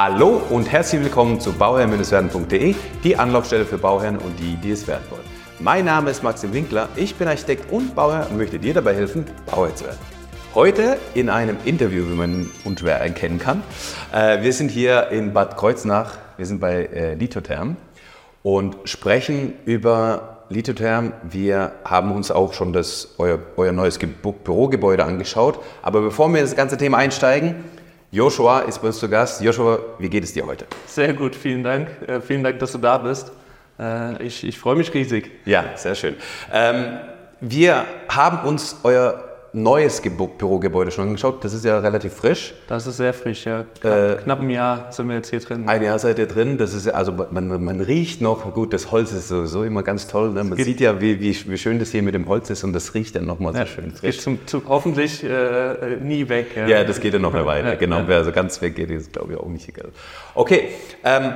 Hallo und herzlich willkommen zu bauherr-werden.de, die Anlaufstelle für Bauherren und die, die es werden wollen. Mein Name ist Maxim Winkler, ich bin Architekt und Bauherr und möchte dir dabei helfen, Bauherr zu werden. Heute in einem Interview, wie man unschwer erkennen kann. Äh, wir sind hier in Bad Kreuznach, wir sind bei äh, Lithotherm und sprechen über Lithotherm. Wir haben uns auch schon das, euer, euer neues Bürogebäude angeschaut. Aber bevor wir in das ganze Thema einsteigen, Joshua ist bei uns zu Gast. Joshua, wie geht es dir heute? Sehr gut, vielen Dank. Äh, vielen Dank, dass du da bist. Äh, ich, ich freue mich riesig. Ja, sehr schön. Ähm, wir haben uns euer neues Bürogebäude schon angeschaut. Das ist ja relativ frisch. Das ist sehr frisch, ja. Knapp, äh, knapp ein Jahr sind wir jetzt hier drin. Ein Jahr seid ihr drin. Das ist also man, man riecht noch. Gut, das Holz ist sowieso immer ganz toll. Ne? Man sieht ja, wie, wie, wie, schön das hier mit dem Holz ist und das riecht dann nochmal ja, so schön frisch. Geht zum, zum, hoffentlich äh, nie weg. Ja. ja. das geht ja noch Weile. Ja, genau, also ganz weg geht es, glaube ich, auch nicht. Okay. Ähm,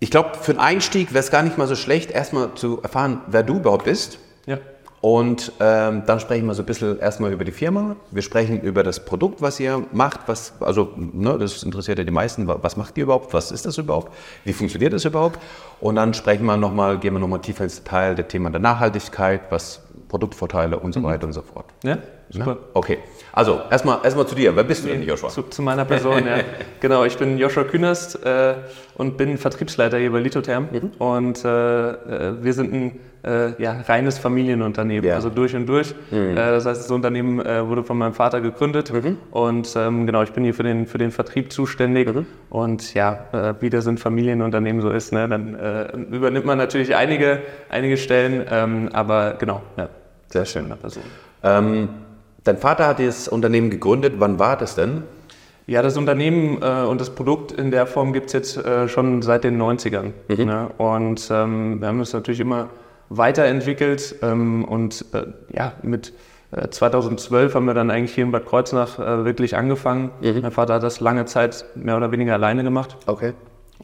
ich glaube, für einen Einstieg wäre es gar nicht mal so schlecht, erstmal zu erfahren, wer du überhaupt bist. Ja. Und ähm, dann sprechen wir so ein bisschen erstmal über die Firma. Wir sprechen über das Produkt, was ihr macht. Was, also, ne, das interessiert ja die meisten. Was macht ihr überhaupt? Was ist das überhaupt? Wie funktioniert das überhaupt? Und dann sprechen wir nochmal, gehen wir nochmal tiefer ins Detail, der Thema der Nachhaltigkeit, was Produktvorteile und so mhm. weiter und so fort. Ja, super. Ne? Okay. Also, erstmal erstmal zu dir. Wer bist du denn, Joshua? Zu, zu meiner Person, ja. Genau, ich bin Joshua Künast äh, und bin Vertriebsleiter hier bei Lithotherm. Mhm. Und äh, äh wir sind ein äh, ja, reines Familienunternehmen, ja. also durch und durch. Mhm. Äh, das heißt, das Unternehmen äh, wurde von meinem Vater gegründet mhm. und ähm, genau, ich bin hier für den, für den Vertrieb zuständig. Mhm. Und ja, wie das in Familienunternehmen so ist, ne, dann übernimmt man natürlich einige, einige Stellen, ähm, aber genau, ja. Sehr schön. Person. Ähm, dein Vater hat das Unternehmen gegründet, wann war das denn? Ja, das Unternehmen äh, und das Produkt in der Form gibt es jetzt äh, schon seit den 90ern. Mhm. Ne? Und ähm, wir haben es natürlich immer weiterentwickelt ähm, und äh, ja, mit 2012 äh, haben wir dann eigentlich hier in Bad Kreuznach äh, wirklich angefangen. Mhm. Mein Vater hat das lange Zeit mehr oder weniger alleine gemacht. Okay.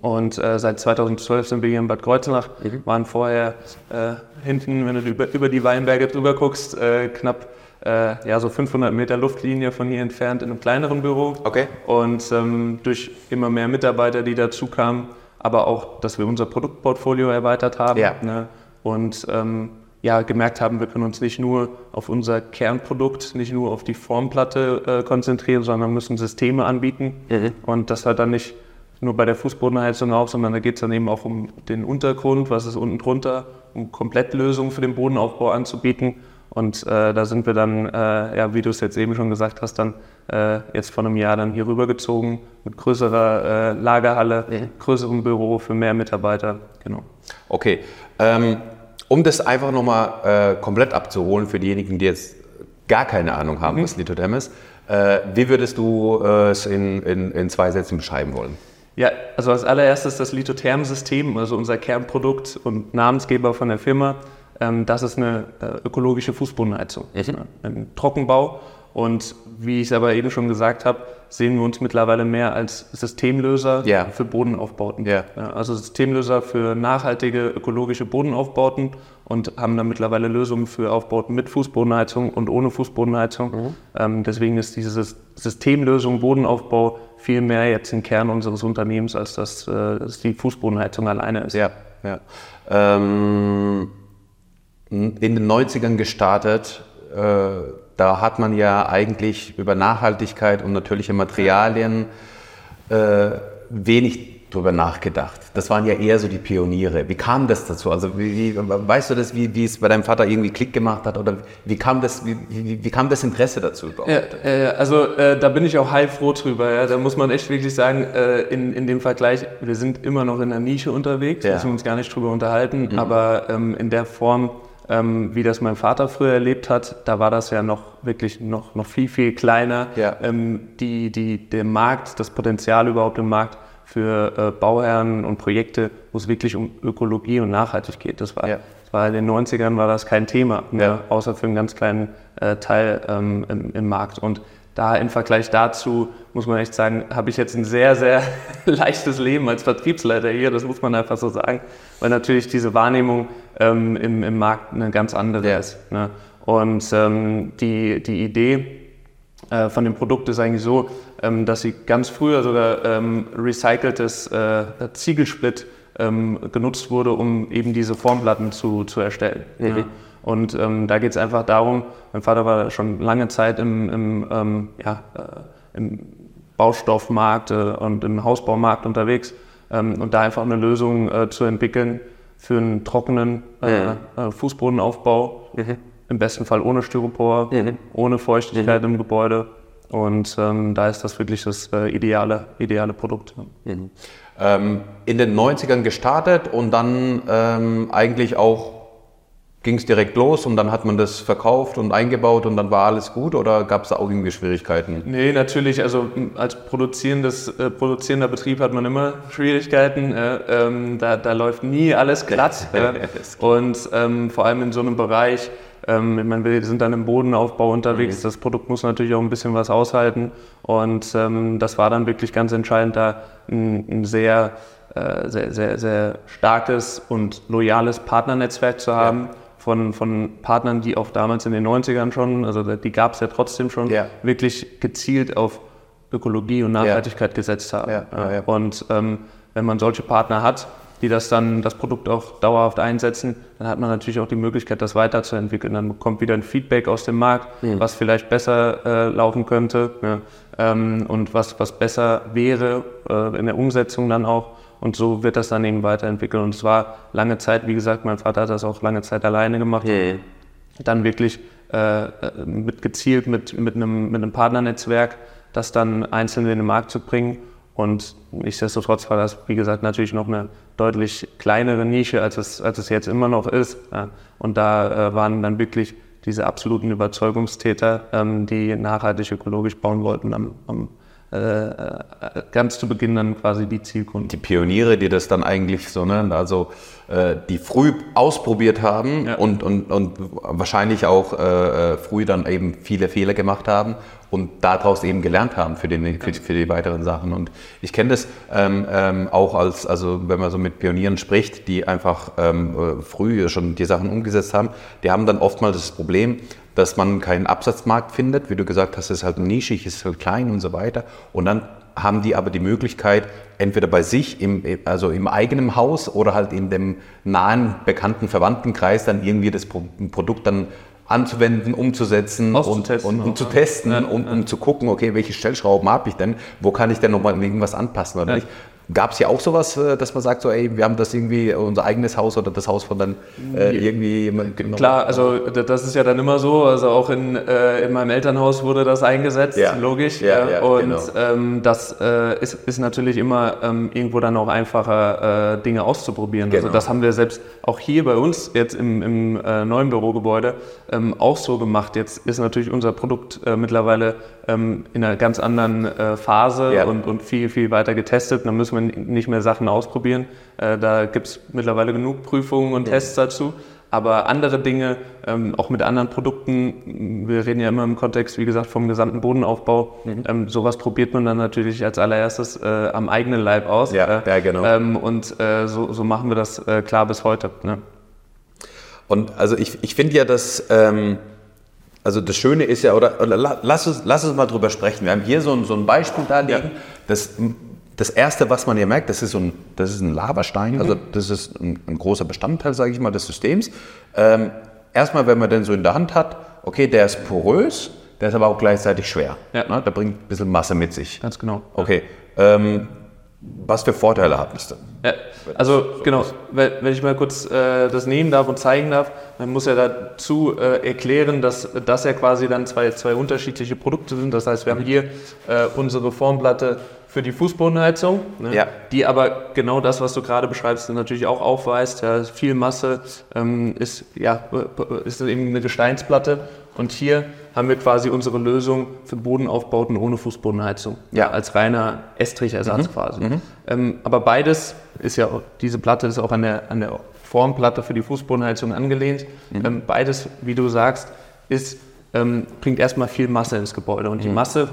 Und äh, seit 2012 sind wir hier in Bad Kreuznach, mhm. waren vorher äh, hinten, wenn du über, über, die Weinberge drüber guckst, äh, knapp ja, so 500 Meter Luftlinie von hier entfernt in einem kleineren Büro. Okay. Und ähm, durch immer mehr Mitarbeiter, die dazu kamen, aber auch, dass wir unser Produktportfolio erweitert haben. Ja. Ne? und ähm, ja, gemerkt haben, wir können uns nicht nur auf unser Kernprodukt, nicht nur auf die Formplatte äh, konzentrieren, sondern müssen Systeme anbieten. Mhm. Und das hört dann nicht nur bei der Fußbodenheizung auf, sondern da geht es dann eben auch um den Untergrund, was ist unten drunter, um Komplettlösungen für den Bodenaufbau anzubieten. Und äh, da sind wir dann, äh, ja, wie du es jetzt eben schon gesagt hast, dann äh, jetzt vor einem Jahr dann hier rübergezogen mit größerer äh, Lagerhalle, mhm. größerem Büro für mehr Mitarbeiter. Genau. Okay. Ähm, um das einfach nochmal äh, komplett abzuholen für diejenigen, die jetzt gar keine Ahnung haben, mhm. was Lithodem ist, äh, wie würdest du äh, es in, in, in zwei Sätzen beschreiben wollen? Ja, also als allererstes das Lithotherm-System, also unser Kernprodukt und Namensgeber von der Firma, das ist eine äh, ökologische Fußbodenheizung. Mhm. Ein Trockenbau und wie ich es aber eben schon gesagt habe, sehen wir uns mittlerweile mehr als Systemlöser yeah. für Bodenaufbauten. Yeah. Also Systemlöser für nachhaltige ökologische Bodenaufbauten und haben dann mittlerweile Lösungen für Aufbauten mit Fußbodenheizung und ohne Fußbodenheizung. Mhm. Ähm, deswegen ist diese Systemlösung Bodenaufbau viel mehr jetzt ein Kern unseres Unternehmens, als dass, äh, dass die Fußbodenheizung alleine ist. Ja, ja. Ähm, in den 90ern gestartet. Äh, da hat man ja eigentlich über Nachhaltigkeit und natürliche Materialien äh, wenig drüber nachgedacht. Das waren ja eher so die Pioniere. Wie kam das dazu? Also wie, wie, weißt du das, wie, wie es bei deinem Vater irgendwie Klick gemacht hat oder wie kam das, wie, wie, kam das Interesse dazu überhaupt? Ja, äh, also äh, da bin ich auch heilfroh drüber. Ja. Da muss man echt wirklich sagen, äh, in, in dem Vergleich, wir sind immer noch in der Nische unterwegs, ja. müssen wir uns gar nicht drüber unterhalten, mhm. aber ähm, in der Form ähm, wie das mein Vater früher erlebt hat, da war das ja noch wirklich noch, noch viel, viel kleiner. Ja. Ähm, die, die, der Markt, das Potenzial überhaupt im Markt für äh, Bauherren und Projekte, wo es wirklich um Ökologie und Nachhaltigkeit geht. Das war, ja. das war in den 90ern war das kein Thema, mehr, ja. außer für einen ganz kleinen äh, Teil ähm, im, im Markt. Und da im Vergleich dazu muss man echt sagen, habe ich jetzt ein sehr, sehr leichtes Leben als Vertriebsleiter hier, das muss man einfach so sagen, weil natürlich diese Wahrnehmung ähm, im, im Markt eine ganz andere ja. ist. Ne? Und ähm, die, die Idee äh, von dem Produkt ist eigentlich so, ähm, dass sie ganz früher sogar ähm, recyceltes äh, Ziegelsplit ähm, genutzt wurde, um eben diese Formplatten zu, zu erstellen. Mhm. Ja. Und ähm, da geht es einfach darum, mein Vater war schon lange Zeit im, im, ja, äh, im Baustoffmarkt äh, und im Hausbaumarkt unterwegs und da einfach eine Lösung äh, zu entwickeln für einen trockenen äh, mhm. Fußbodenaufbau, mhm. im besten Fall ohne Styropor, mhm. ohne Feuchtigkeit mhm. im Gebäude. Und ähm, da ist das wirklich das äh, ideale, ideale Produkt. Mhm. Ähm, in den 90ern gestartet und dann ähm, eigentlich auch ging es direkt los und dann hat man das verkauft und eingebaut und dann war alles gut oder gab es da auch irgendwie Schwierigkeiten? Nee, natürlich. Also als produzierendes, äh, produzierender Betrieb hat man immer Schwierigkeiten. Äh, ähm, da, da läuft nie alles glatt. äh, und ähm, vor allem in so einem Bereich, ähm, ich meine, wir sind dann im Bodenaufbau unterwegs. Mhm. Das Produkt muss natürlich auch ein bisschen was aushalten. Und ähm, das war dann wirklich ganz entscheidend, da ein, ein sehr, äh, sehr, sehr, sehr starkes und loyales Partnernetzwerk zu haben. Ja von, von Partnern, die auch damals in den 90ern schon, also die gab es ja trotzdem schon, ja. wirklich gezielt auf Ökologie und Nachhaltigkeit ja. gesetzt haben. Ja, und ähm, wenn man solche Partner hat, die das dann das Produkt auch dauerhaft einsetzen, dann hat man natürlich auch die Möglichkeit, das weiterzuentwickeln. Dann bekommt wieder ein Feedback aus dem Markt, mhm. was vielleicht besser äh, laufen könnte ja, ähm, und was, was besser wäre äh, in der Umsetzung dann auch. Und so wird das dann eben weiterentwickelt. Und es war lange Zeit, wie gesagt, mein Vater hat das auch lange Zeit alleine gemacht. Mhm. Dann wirklich äh, mit gezielt mit, mit, einem, mit einem Partnernetzwerk, das dann einzeln in den Markt zu bringen. Und nichtsdestotrotz war das, wie gesagt, natürlich noch eine deutlich kleinere Nische, als es, als es jetzt immer noch ist. Und da äh, waren dann wirklich diese absoluten Überzeugungstäter, ähm, die nachhaltig ökologisch bauen wollten, am, am äh, äh, ganz zu Beginn dann quasi die Zielkunden. Die Pioniere, die das dann eigentlich so, ne, also äh, die früh ausprobiert haben ja. und, und, und wahrscheinlich auch äh, früh dann eben viele Fehler gemacht haben und daraus eben gelernt haben für, den, für, für die weiteren Sachen. Und ich kenne das ähm, ähm, auch als, also wenn man so mit Pionieren spricht, die einfach ähm, früh schon die Sachen umgesetzt haben, die haben dann oftmals das Problem, dass man keinen Absatzmarkt findet. Wie du gesagt hast, es ist halt nischig, es ist halt klein und so weiter. Und dann haben die aber die Möglichkeit, entweder bei sich, im, also im eigenen Haus oder halt in dem nahen, bekannten Verwandtenkreis dann irgendwie das Produkt dann anzuwenden, umzusetzen und, und, und, zu testen, ja, um, um zu gucken, okay, welche Stellschrauben habe ich denn, wo kann ich denn nochmal irgendwas anpassen oder ja. nicht. Gab es ja auch sowas, äh, dass man sagt, so, ey, wir haben das irgendwie, unser eigenes Haus oder das Haus von dann äh, irgendwie jemand genommen? Klar, also das ist ja dann immer so, also auch in, äh, in meinem Elternhaus wurde das eingesetzt, ja. logisch. Ja, ja, und genau. ähm, das äh, ist, ist natürlich immer ähm, irgendwo dann auch einfacher, äh, Dinge auszuprobieren. Also genau. Also das haben wir selbst auch hier bei uns jetzt im, im äh, neuen Bürogebäude ähm, auch so gemacht. Jetzt ist natürlich unser Produkt mittlerweile ähm, in einer ganz anderen Phase und, und viel, viel weiter getestet. dann müssen wir nicht mehr Sachen ausprobieren. Äh, da gibt es mittlerweile genug Prüfungen und ja. Tests dazu. Aber andere Dinge, ähm, auch mit anderen Produkten, wir reden ja immer im Kontext, wie gesagt, vom gesamten Bodenaufbau, mhm. ähm, sowas probiert man dann natürlich als allererstes äh, am eigenen Leib aus. Ja, ja genau. Ähm, und äh, so, so, machen wir das äh, klar bis heute. Ne? Und also ich, ich finde ja, dass, ähm, also das Schöne ist ja, oder, oder lass, uns, lass uns mal drüber sprechen. Wir haben hier so ein, so ein Beispiel da liegen, ja. das das Erste, was man hier merkt, das ist, so ein, das ist ein Lavastein, mhm. also das ist ein, ein großer Bestandteil, sage ich mal, des Systems. Ähm, erstmal, wenn man den so in der Hand hat, okay, der ist porös, der ist aber auch gleichzeitig schwer. Ja. Ne? Der bringt ein bisschen Masse mit sich. Ganz genau. Okay. Ähm, was für Vorteile hat es denn? Ja, also genau, wenn ich mal kurz äh, das nehmen darf und zeigen darf, dann muss er dazu äh, erklären, dass das ja quasi dann zwei, zwei unterschiedliche Produkte sind. Das heißt, wir haben hier äh, unsere Formplatte für die Fußbodenheizung, ne, ja. die aber genau das, was du gerade beschreibst, natürlich auch aufweist. Ja, viel Masse ähm, ist, ja, ist eben eine Gesteinsplatte. Und hier haben wir quasi unsere Lösung für Bodenaufbauten ohne Fußbodenheizung. Ja. Als reiner Estrichersatz mhm. quasi. Mhm. Ähm, aber beides ist ja, diese Platte ist auch an der, an der Formplatte für die Fußbodenheizung angelehnt. Mhm. Ähm, beides, wie du sagst, ist, ähm, bringt erstmal viel Masse ins Gebäude. Und die mhm. Masse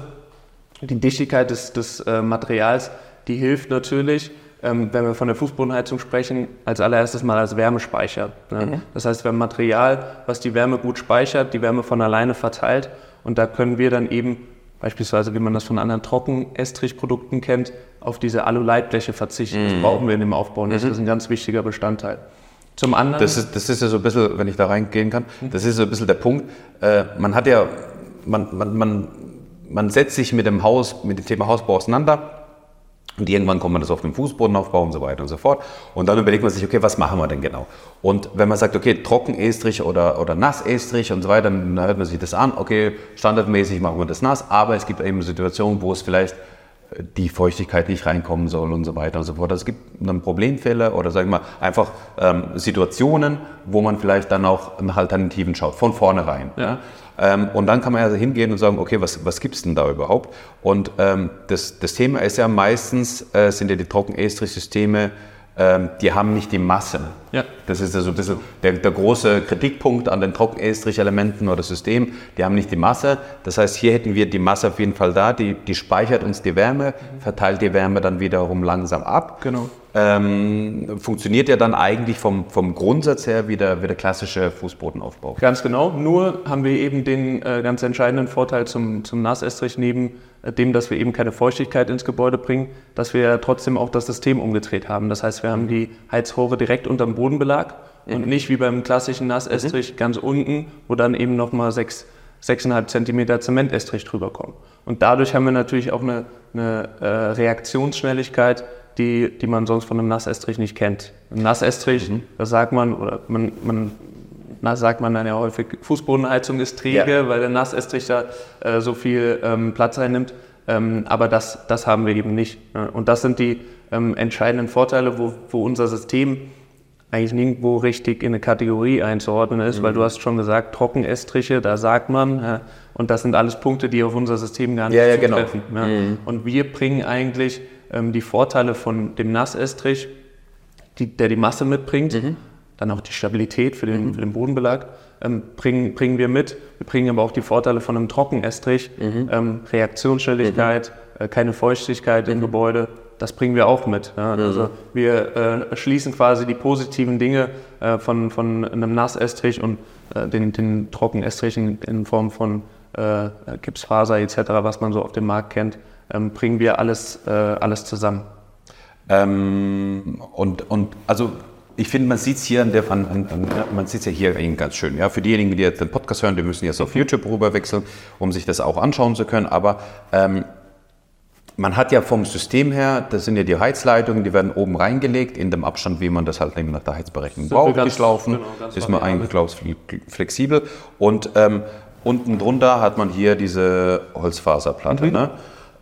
die Dichtigkeit des, des äh, Materials, die hilft natürlich, ähm, wenn wir von der Fußbodenheizung sprechen, als allererstes mal als Wärmespeicher. Ne? Mhm. Das heißt, wir haben Material, was die Wärme gut speichert, die Wärme von alleine verteilt und da können wir dann eben beispielsweise, wie man das von anderen Trockenestrichprodukten kennt, auf diese Alu-Leitbleche verzichten. Das mhm. brauchen wir in dem Aufbau nicht. Das ist ein ganz wichtiger Bestandteil. Zum anderen. Das ist, das ist ja so ein bisschen, wenn ich da reingehen kann, mhm. das ist so ein bisschen der Punkt. Äh, man hat ja, man, man, man, man setzt sich mit dem Haus, mit dem Thema Hausbau auseinander. Und irgendwann kommt man das auf den Fußbodenaufbau und so weiter und so fort. Und dann überlegt man sich, okay, was machen wir denn genau? Und wenn man sagt, okay, Trockenestrich oder, oder Nassestrich und so weiter, dann hört man sich das an, okay, standardmäßig machen wir das nass, aber es gibt eben Situationen, wo es vielleicht die Feuchtigkeit nicht reinkommen soll und so weiter und so fort. Also es gibt dann Problemfälle oder sagen wir einfach ähm, Situationen, wo man vielleicht dann auch nach Alternativen schaut, von vornherein. Ja. Ähm, und dann kann man ja hingehen und sagen, okay, was, was gibt es denn da überhaupt? Und ähm, das, das Thema ist ja meistens, äh, sind ja die Trockenestrich-Systeme ähm, die haben nicht die Masse. Ja. Das ist also ein bisschen der, der große Kritikpunkt an den Trockenestrich-Elementen oder System. Die haben nicht die Masse. Das heißt, hier hätten wir die Masse auf jeden Fall da. Die, die speichert uns die Wärme, verteilt die Wärme dann wiederum langsam ab. Genau. Ähm, funktioniert ja dann eigentlich vom, vom Grundsatz her wie der, wie der klassische Fußbodenaufbau. Ganz genau. Nur haben wir eben den äh, ganz entscheidenden Vorteil zum, zum Nassestrich neben äh, dem, dass wir eben keine Feuchtigkeit ins Gebäude bringen, dass wir trotzdem auch das System umgedreht haben. Das heißt, wir haben die Heizrohre direkt unterm Bodenbelag mhm. und nicht wie beim klassischen Nassestrich mhm. ganz unten, wo dann eben nochmal sechs, 6,5 Zentimeter Zementestrich drüber kommen. Und dadurch haben wir natürlich auch eine, eine äh, Reaktionsschnelligkeit, die, die man sonst von einem Nassestrich nicht kennt. Ein Nassestrich, mhm. da sagt man, oder man, man na, sagt man dann ja häufig, Fußbodenheizung ist träge, ja. weil der Nassestrich da äh, so viel ähm, Platz einnimmt. Ähm, aber das, das haben wir eben nicht. Ne? Und das sind die ähm, entscheidenden Vorteile, wo, wo unser System eigentlich nirgendwo richtig in eine Kategorie einzuordnen ist, mhm. weil du hast schon gesagt, Trockenestriche, da sagt man, ja, und das sind alles Punkte, die auf unser System gar nicht ja, ja, genau. zutreffen. Genau. Ja. Mhm. Und wir bringen eigentlich ähm, die Vorteile von dem Nassestrich, die, der die Masse mitbringt, mhm dann auch die Stabilität für den, mhm. für den Bodenbelag ähm, bringen, bringen wir mit. Wir bringen aber auch die Vorteile von einem Trockenestrich, mhm. ähm, Reaktionsschnelligkeit, mhm. äh, keine Feuchtigkeit im mhm. Gebäude. Das bringen wir auch mit. Ja. Mhm. Also wir äh, schließen quasi die positiven Dinge äh, von, von einem Nassestrich und äh, den, den Trockenestrichen in Form von äh, Gipsfaser etc., was man so auf dem Markt kennt, ähm, bringen wir alles, äh, alles zusammen. Ähm, und, und also ich finde, man sieht es hier an der, an, an, man sieht ja hier ganz schön. Ja, für diejenigen, die jetzt den Podcast hören, die müssen jetzt auf YouTube rüber wechseln, um sich das auch anschauen zu können. Aber ähm, man hat ja vom System her, das sind ja die Heizleitungen, die werden oben reingelegt, in dem Abstand, wie man das halt nach der Heizberechnung braucht, ganz, geschlaufen. Genau, ist man eigentlich flexibel. Und ähm, unten drunter hat man hier diese Holzfaserplatte. Mhm. Ne?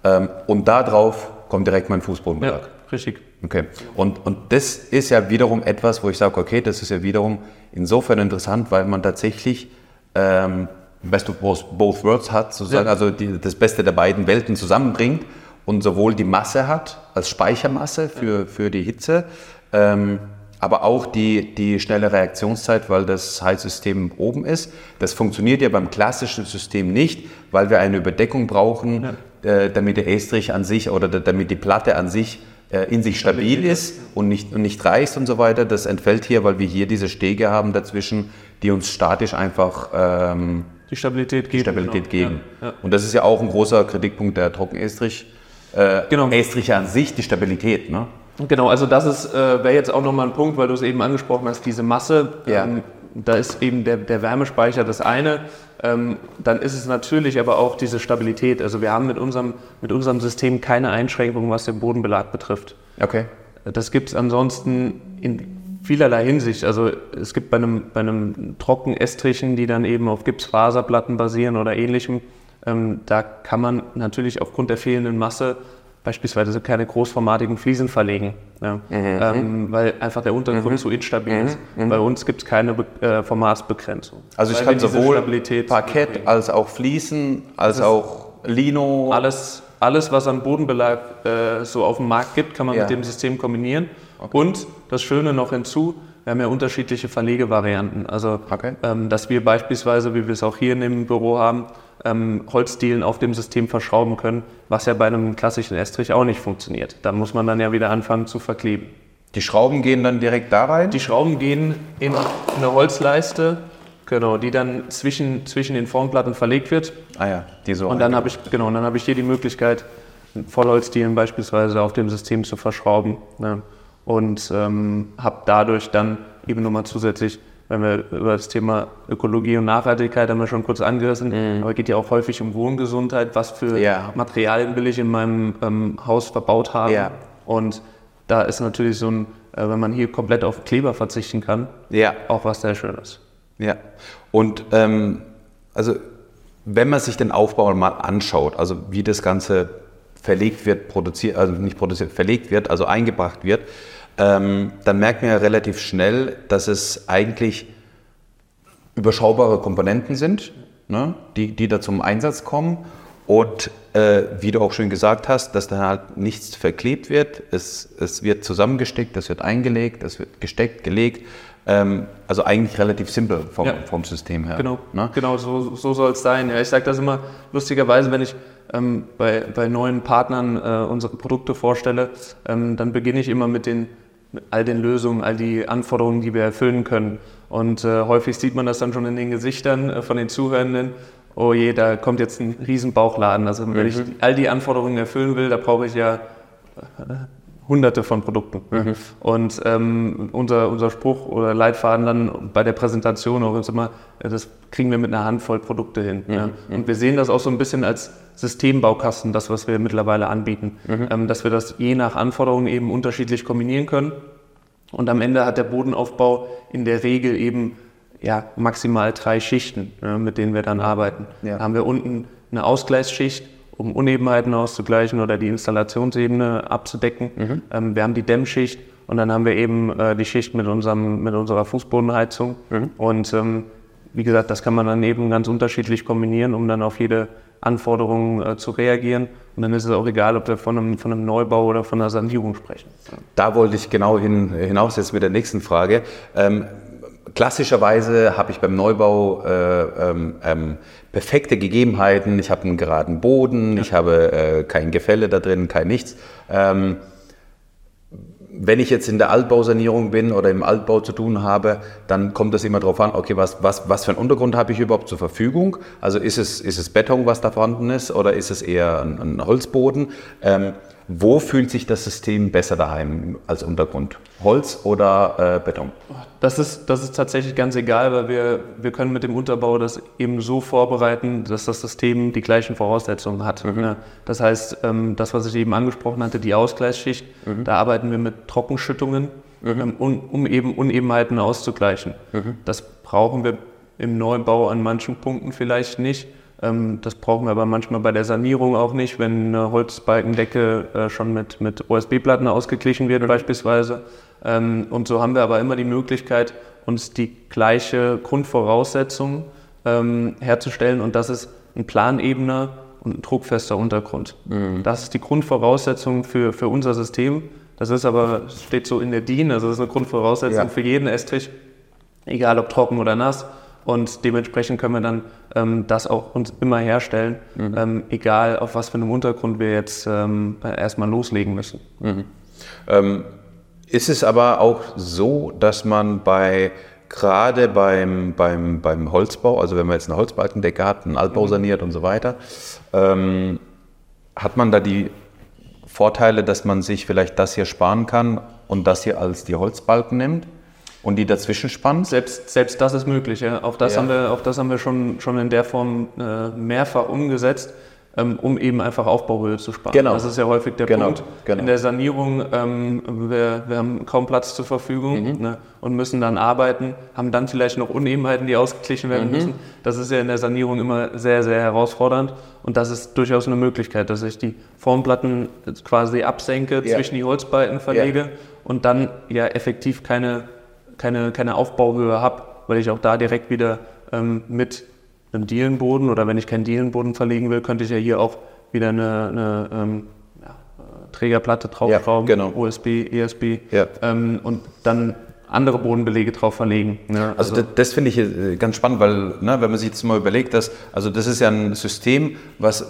Ähm, und da drauf kommt direkt mein Fußbodenbelag. Ja, richtig. Okay. Und, und das ist ja wiederum etwas, wo ich sage, okay, das ist ja wiederum insofern interessant, weil man tatsächlich ähm, Best of both, both Worlds hat, sozusagen, ja. also die, das Beste der beiden Welten zusammenbringt und sowohl die Masse hat als Speichermasse für, für die Hitze, ähm, aber auch die, die schnelle Reaktionszeit, weil das Heizsystem oben ist. Das funktioniert ja beim klassischen System nicht, weil wir eine Überdeckung brauchen, ja. Äh, damit der Estrich an sich oder damit die Platte an sich äh, in sich stabil ist und nicht, und nicht reißt und so weiter. Das entfällt hier, weil wir hier diese Stege haben dazwischen, die uns statisch einfach ähm, die Stabilität geben. Stabilität genau. geben. Ja, ja. Und das ist ja auch ein großer Kritikpunkt der Trockenestrich. Äh, genau. Estriche an sich, die Stabilität. Ne? Genau, also das äh, wäre jetzt auch nochmal ein Punkt, weil du es eben angesprochen hast, diese Masse. Ja. Ähm, da ist eben der, der Wärmespeicher das eine. Ähm, dann ist es natürlich aber auch diese Stabilität. Also wir haben mit unserem, mit unserem System keine Einschränkungen, was den Bodenbelag betrifft. Okay. Das gibt es ansonsten in vielerlei Hinsicht. Also es gibt bei einem, bei einem Trockenestrichen, die dann eben auf Gipsfaserplatten basieren oder ähnlichem, ähm, da kann man natürlich aufgrund der fehlenden Masse beispielsweise keine großformatigen Fliesen verlegen, ja. mhm. ähm, weil einfach der Untergrund mhm. zu instabil mhm. ist. Mhm. Bei uns gibt es keine Be äh, Formatsbegrenzung. Also ich kann sowohl Parkett als auch Fliesen, als auch Lino. Alles, alles, was an Bodenbelag äh, so auf dem Markt gibt, kann man ja. mit dem System kombinieren. Okay. Und das Schöne noch hinzu, wir haben ja unterschiedliche Verlegevarianten. Also, okay. ähm, dass wir beispielsweise, wie wir es auch hier in dem Büro haben, ähm, Holzdielen auf dem System verschrauben können, was ja bei einem klassischen Estrich auch nicht funktioniert. Da muss man dann ja wieder anfangen zu verkleben. Die Schrauben gehen dann direkt da rein? Die Schrauben gehen in eine Holzleiste Genau, die dann zwischen, zwischen den Formplatten verlegt wird. Ah ja, die so. Und dann habe ich, genau, dann habe ich hier die Möglichkeit, Vollholzdielen beispielsweise auf dem System zu verschrauben. Ne? Und ähm, habe dadurch dann eben nochmal zusätzlich, wenn wir über das Thema Ökologie und Nachhaltigkeit haben wir schon kurz angerissen, mhm. aber geht ja auch häufig um Wohngesundheit, was für ja. Materialien will ich in meinem ähm, Haus verbaut haben. Ja. Und da ist natürlich so ein, äh, wenn man hier komplett auf Kleber verzichten kann, ja. auch was sehr Schönes. Ja, und ähm, also wenn man sich den Aufbau mal anschaut, also wie das Ganze verlegt wird, produziert, also nicht produziert, verlegt wird, also eingebracht wird, ähm, dann merkt man ja relativ schnell, dass es eigentlich überschaubare Komponenten sind, ne, die, die da zum Einsatz kommen. Und äh, wie du auch schon gesagt hast, dass da halt nichts verklebt wird. Es, es wird zusammengesteckt, es wird eingelegt, es wird gesteckt, gelegt. Ähm, also eigentlich relativ simpel vom, ja. vom System her. Genau, ne? genau so, so soll es sein. Ja, ich sage das immer lustigerweise, wenn ich ähm, bei, bei neuen Partnern äh, unsere Produkte vorstelle, ähm, dann beginne ich immer mit den all den Lösungen, all die Anforderungen, die wir erfüllen können. Und äh, häufig sieht man das dann schon in den Gesichtern äh, von den Zuhörenden. Oh je, da kommt jetzt ein Riesenbauchladen. Also wenn mhm. ich all die Anforderungen erfüllen will, da brauche ich ja äh, hunderte von Produkten. Mhm. Und ähm, unser, unser Spruch oder Leitfaden dann bei der Präsentation auch ist immer, das kriegen wir mit einer Handvoll Produkte hin. Mhm. Ja. Und wir sehen das auch so ein bisschen als Systembaukasten, das, was wir mittlerweile anbieten, mhm. ähm, dass wir das je nach Anforderungen eben unterschiedlich kombinieren können. Und am Ende hat der Bodenaufbau in der Regel eben ja, maximal drei Schichten, ja, mit denen wir dann arbeiten. Da haben wir unten eine Ausgleichsschicht, um Unebenheiten auszugleichen oder die Installationsebene abzudecken. Mhm. Ähm, wir haben die Dämmschicht und dann haben wir eben äh, die Schicht mit, unserem, mit unserer Fußbodenheizung. Mhm. Und ähm, wie gesagt, das kann man dann eben ganz unterschiedlich kombinieren, um dann auf jede Anforderung äh, zu reagieren. Und dann ist es auch egal, ob wir von einem, von einem Neubau oder von einer Sanierung sprechen. Da wollte ich genau hin, hinaus jetzt mit der nächsten Frage. Ähm, klassischerweise habe ich beim Neubau äh, ähm, ähm, perfekte Gegebenheiten. Ich habe einen geraden Boden, ja. ich habe äh, kein Gefälle da drin, kein nichts. Ähm, wenn ich jetzt in der Altbausanierung bin oder im Altbau zu tun habe, dann kommt es immer darauf an, okay, was, was, was für einen Untergrund habe ich überhaupt zur Verfügung? Also ist es, ist es Beton, was da vorhanden ist, oder ist es eher ein, ein Holzboden? Ähm, wo fühlt sich das System besser daheim als Untergrund? Holz oder äh, Beton? Das ist, das ist tatsächlich ganz egal, weil wir, wir können mit dem Unterbau das eben so vorbereiten, dass das System die gleichen Voraussetzungen hat. Mhm. Ja, das heißt, ähm, das, was ich eben angesprochen hatte, die Ausgleichsschicht, mhm. da arbeiten wir mit Trockenschüttungen, mhm. ähm, um, um, eben Unebenheiten auszugleichen. Mhm. Das brauchen wir im Neubau an manchen Punkten vielleicht nicht. Ähm, das brauchen wir aber manchmal bei der Sanierung auch nicht, wenn eine Holzbalkendecke äh, schon mit, mit OSB-Platten ausgeglichen wird beispielsweise. Ähm, und so haben wir aber immer die Möglichkeit, uns die gleiche Grundvoraussetzung ähm, herzustellen und das ist ein Planebene und ein druckfester Untergrund. Mhm. Das ist die Grundvoraussetzung für, für unser System. Das ist aber, steht so in der DIN, also das ist eine Grundvoraussetzung ja. für jeden Estrich, egal ob trocken oder nass. Und dementsprechend können wir dann ähm, das auch uns immer herstellen, mhm. ähm, egal auf was für einem Untergrund wir jetzt ähm, erstmal loslegen müssen. Mhm. Ähm, ist es aber auch so, dass man bei gerade beim, beim, beim Holzbau, also wenn man jetzt eine Holzbalkendecke hat, einen Altbau mhm. saniert und so weiter, ähm, hat man da die Vorteile, dass man sich vielleicht das hier sparen kann und das hier als die Holzbalken nimmt? Und die dazwischen spannt? Selbst, selbst das ist möglich. Ja. Auch das ja. haben wir, auch das haben wir schon, schon in der Form äh, mehrfach umgesetzt, ähm, um eben einfach Aufbauhöhe zu sparen. Genau. Das ist ja häufig der genau. Punkt. Genau. In der Sanierung, ähm, wir, wir haben kaum Platz zur Verfügung mhm. ne, und müssen dann arbeiten, haben dann vielleicht noch Unebenheiten, die ausgeglichen werden mhm. müssen. Das ist ja in der Sanierung immer sehr, sehr herausfordernd. Und das ist durchaus eine Möglichkeit, dass ich die Formplatten quasi absenke, ja. zwischen die Holzbalken verlege ja. und dann ja effektiv keine keine, keine Aufbauhöhe habe, weil ich auch da direkt wieder ähm, mit einem Dielenboden oder wenn ich keinen Dielenboden verlegen will, könnte ich ja hier auch wieder eine, eine ähm, ja, Trägerplatte draufschrauben, ja, genau. USB, ESB ja. ähm, und dann andere Bodenbelege drauf verlegen. Ne? Also, also, das, das finde ich äh, ganz spannend, weil ne, wenn man sich jetzt mal überlegt, dass, also das ist ja ein System, was,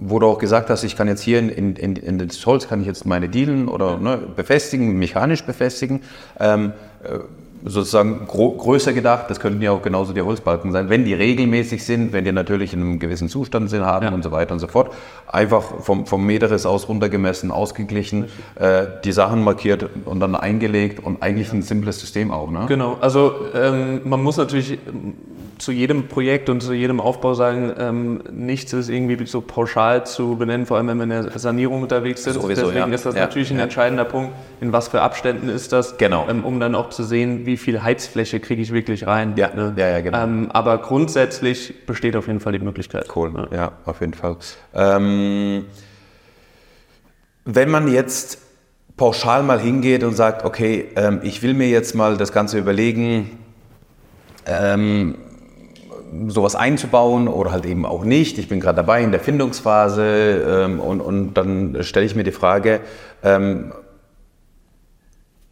wo du auch gesagt hast, ich kann jetzt hier in, in, in das Holz kann ich jetzt meine Dielen oder ne, befestigen, mechanisch befestigen. Ähm, äh, sozusagen größer gedacht, das könnten ja auch genauso die Holzbalken sein, wenn die regelmäßig sind, wenn die natürlich in einem gewissen Zustand sind, haben ja. und so weiter und so fort. Einfach vom, vom Meterriss aus runtergemessen, ausgeglichen, äh, die Sachen markiert und dann eingelegt und eigentlich ein simples System auch. Ne? Genau, also ähm, man muss natürlich zu jedem Projekt und zu jedem Aufbau sagen, ähm, nichts ist irgendwie so pauschal zu benennen, vor allem wenn wir in der Sanierung unterwegs sind. Sowieso, Deswegen ja. ist das ja. natürlich ein entscheidender Punkt, in was für Abständen ist das, genau. Ähm, um dann auch zu sehen, wie viel Heizfläche kriege ich wirklich rein. Ja, ne? ja, ja genau. Ähm, aber grundsätzlich besteht auf jeden Fall die Möglichkeit. Cool, ja, ja auf jeden Fall. Ähm, wenn man jetzt pauschal mal hingeht und sagt, okay, ähm, ich will mir jetzt mal das Ganze überlegen, ähm, sowas einzubauen oder halt eben auch nicht. Ich bin gerade dabei in der Findungsphase ähm, und, und dann stelle ich mir die Frage, ähm,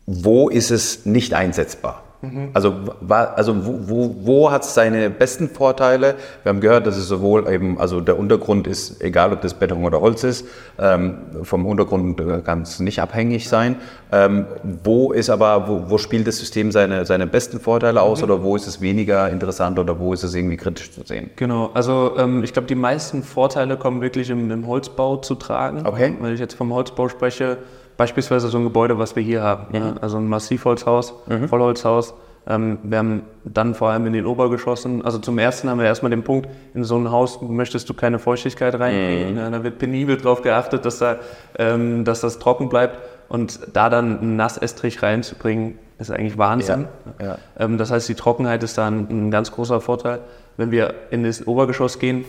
wo ist es nicht einsetzbar? Mhm. Also, also wo, wo, wo hat es seine besten Vorteile? Wir haben gehört, dass es sowohl eben, also der Untergrund ist, egal ob das Beton oder Holz ist, ähm, vom Untergrund kann es nicht abhängig sein. Ähm, wo ist aber, wo, wo, spielt das System seine, seine besten Vorteile aus mhm. oder wo ist es weniger interessant oder wo ist es irgendwie kritisch zu sehen? Genau, also ähm, ich glaube, die meisten Vorteile kommen wirklich im, im Holzbau zu tragen. Okay. Wenn ich jetzt vom Holzbau spreche, Beispielsweise so ein Gebäude, was wir hier haben. Mhm. Ja, also ein Massivholzhaus, mhm. Vollholzhaus. Ähm, wir haben dann vor allem in den Obergeschossen, also zum ersten haben wir erstmal den Punkt, in so ein Haus möchtest du keine Feuchtigkeit reinkriegen. Mhm. Ja, da wird penibel darauf geachtet, dass, da, ähm, dass das trocken bleibt. Und da dann einen Nassestrich reinzubringen, ist eigentlich Wahnsinn. Ja, ja. Ähm, das heißt, die Trockenheit ist da ein, ein, ganz großer Vorteil. Wenn wir in das Obergeschoss gehen,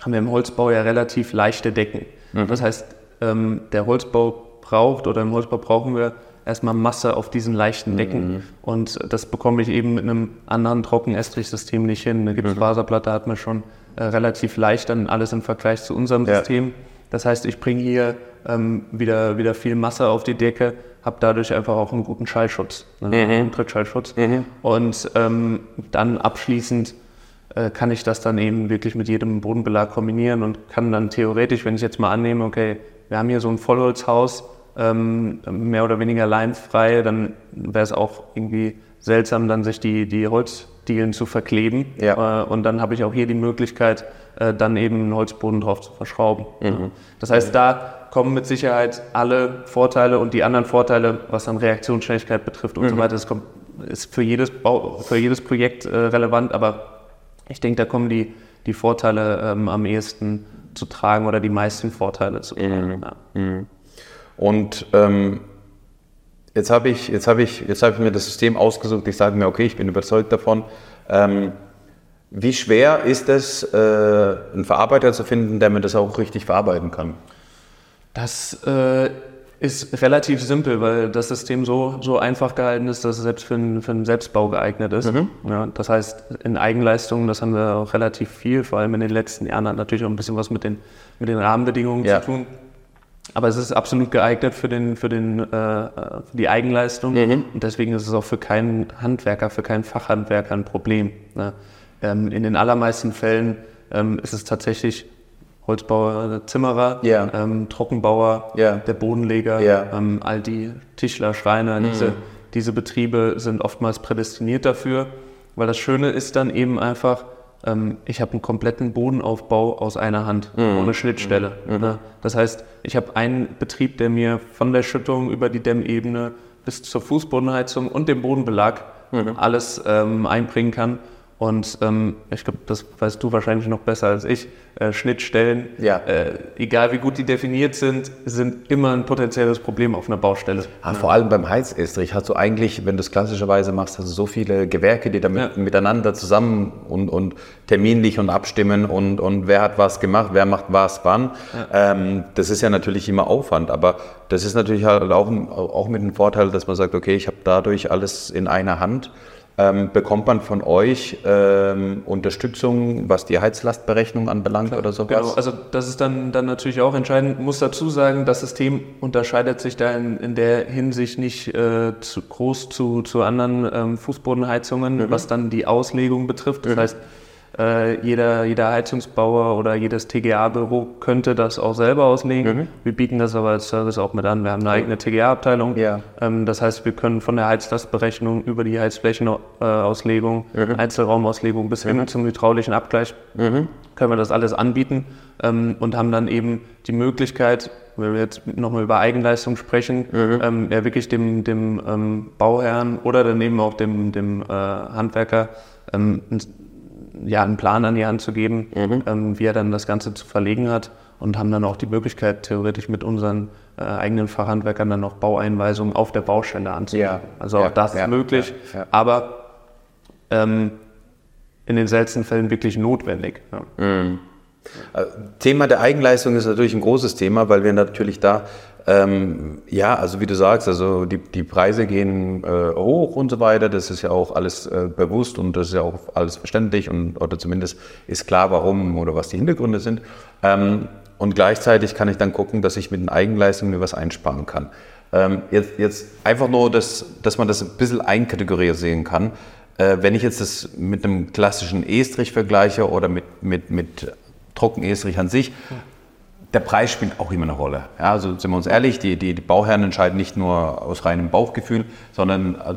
haben wir im Holzbau ja relativ leichte Decken. Mhm. Das heißt, ähm, der Holzbau braucht oder im Holzbau brauchen wir erstmal Masse auf diesen leichten Decken. Mhm. Und das bekomme ich eben mit einem anderen Trockenestrich-System nicht hin. Eine Gipsfaserplatte hat man schon äh, relativ leicht dann alles im Vergleich zu unserem ja. System. Das heißt, ich bringe hier ähm, wieder, wieder viel Masse auf die Decke, habe dadurch einfach auch einen guten Schallschutz, ne? mhm. einen Trittschallschutz. Mhm. Und ähm, dann abschließend äh, kann ich das dann eben wirklich mit jedem Bodenbelag kombinieren und kann dann theoretisch, wenn ich jetzt mal annehme, okay, wir haben hier so ein Vollholzhaus, ähm, mehr oder weniger leinfrei, dann wäre es auch irgendwie seltsam, dann sich die, die Holzdielen zu verkleben. Ja. Äh, und dann habe ich auch hier die Möglichkeit, äh, dann eben einen Holzboden drauf zu verschrauben. Mhm. Das heißt, da kommen mit Sicherheit alle Vorteile und die anderen Vorteile, was dann Reaktionsschnelligkeit betrifft und mhm. so weiter. Das kommt, ist für jedes, Bau, für jedes Projekt äh, relevant, aber ich denke, da kommen die, die Vorteile ähm, am ehesten zu tragen oder die meisten Vorteile zu tragen. Mhm. Ja. Und ähm, jetzt habe ich, jetzt hab ich, hab ich mir das System ausgesucht. Ich sage mir, okay, ich bin überzeugt davon. Ähm, wie schwer ist es, äh, einen Verarbeiter zu finden, der mir das auch richtig verarbeiten kann? Das äh, ist relativ simpel, weil das System so, so einfach gehalten ist, dass es selbst für einen, für einen Selbstbau geeignet ist. Mhm. Ja, das heißt, in Eigenleistungen, das haben wir auch relativ viel, vor allem in den letzten Jahren, hat natürlich auch ein bisschen was mit den, mit den Rahmenbedingungen ja. zu tun. Aber es ist absolut geeignet für, den, für, den, äh, für die Eigenleistung mhm. und deswegen ist es auch für keinen Handwerker, für keinen Fachhandwerker ein Problem. Ne? Ähm, in den allermeisten Fällen ähm, ist es tatsächlich Holzbauer, Zimmerer, yeah. ähm, Trockenbauer, yeah. der Bodenleger, yeah. ähm, all die Tischler, Schreiner, mhm. diese, diese Betriebe sind oftmals prädestiniert dafür, weil das Schöne ist dann eben einfach, ähm, ich habe einen kompletten Bodenaufbau aus einer Hand, mhm. ohne Schnittstelle. Mhm. Ne? Das heißt, ich habe einen Betrieb, der mir von der Schüttung über die Dämmebene bis zur Fußbodenheizung und dem Bodenbelag mhm. alles ähm, einbringen kann. Und ähm, ich glaube, das weißt du wahrscheinlich noch besser als ich. Äh, Schnittstellen, ja. äh, egal wie gut die definiert sind, sind immer ein potenzielles Problem auf einer Baustelle. Ja, vor allem beim Heizestrich hast du eigentlich, wenn du es klassischerweise machst, hast du so viele Gewerke, die damit ja. miteinander zusammen und, und terminlich und abstimmen und, und wer hat was gemacht, wer macht was wann. Ähm, das ist ja natürlich immer Aufwand, aber das ist natürlich halt auch, auch mit dem Vorteil, dass man sagt, okay, ich habe dadurch alles in einer Hand ähm, bekommt man von euch ähm, Unterstützung, was die Heizlastberechnung anbelangt Klar, oder sowas? Genau, also das ist dann, dann natürlich auch entscheidend. Muss dazu sagen, das System unterscheidet sich da in, in der Hinsicht nicht äh, zu groß zu, zu anderen ähm, Fußbodenheizungen, mhm. was dann die Auslegung betrifft. Das mhm. heißt, äh, jeder, jeder Heizungsbauer oder jedes TGA-Büro könnte das auch selber auslegen. Mhm. Wir bieten das aber als Service auch mit an. Wir haben eine eigene TGA-Abteilung. Ja. Ähm, das heißt, wir können von der Heizlastberechnung über die Heizflächenauslegung, mhm. Einzelraumauslegung bis hin mhm. zum hydraulischen Abgleich mhm. können wir das alles anbieten ähm, und haben dann eben die Möglichkeit, wenn wir jetzt nochmal über Eigenleistung sprechen, mhm. ähm, ja wirklich dem, dem ähm, Bauherrn oder dann eben auch dem, dem äh, Handwerker ähm, ja, einen Plan an die Hand zu geben, mhm. ähm, wie er dann das Ganze zu verlegen hat und haben dann auch die Möglichkeit, theoretisch mit unseren äh, eigenen Fachhandwerkern dann noch Baueinweisungen auf der Baustelle anzugeben. Ja. Also auch ja, das ja, ist möglich, aber ähm, in den seltensten Fällen wirklich notwendig. Mhm. Äh, Thema der Eigenleistung ist natürlich ein großes Thema, weil wir natürlich da ähm, ja, also wie du sagst, also die, die Preise gehen äh, hoch und so weiter. Das ist ja auch alles äh, bewusst und das ist ja auch alles verständlich und oder zumindest ist klar, warum oder was die Hintergründe sind. Ähm, und gleichzeitig kann ich dann gucken, dass ich mit den Eigenleistungen mir was einsparen kann. Ähm, jetzt, jetzt einfach nur, dass, dass man das ein bisschen einkategorisieren kann. Äh, wenn ich jetzt das mit einem klassischen Estrich vergleiche oder mit, mit, mit Trockenestrich an sich, der Preis spielt auch immer eine Rolle. Ja, also sind wir uns ehrlich, die, die, die Bauherren entscheiden nicht nur aus reinem Bauchgefühl, sondern äh,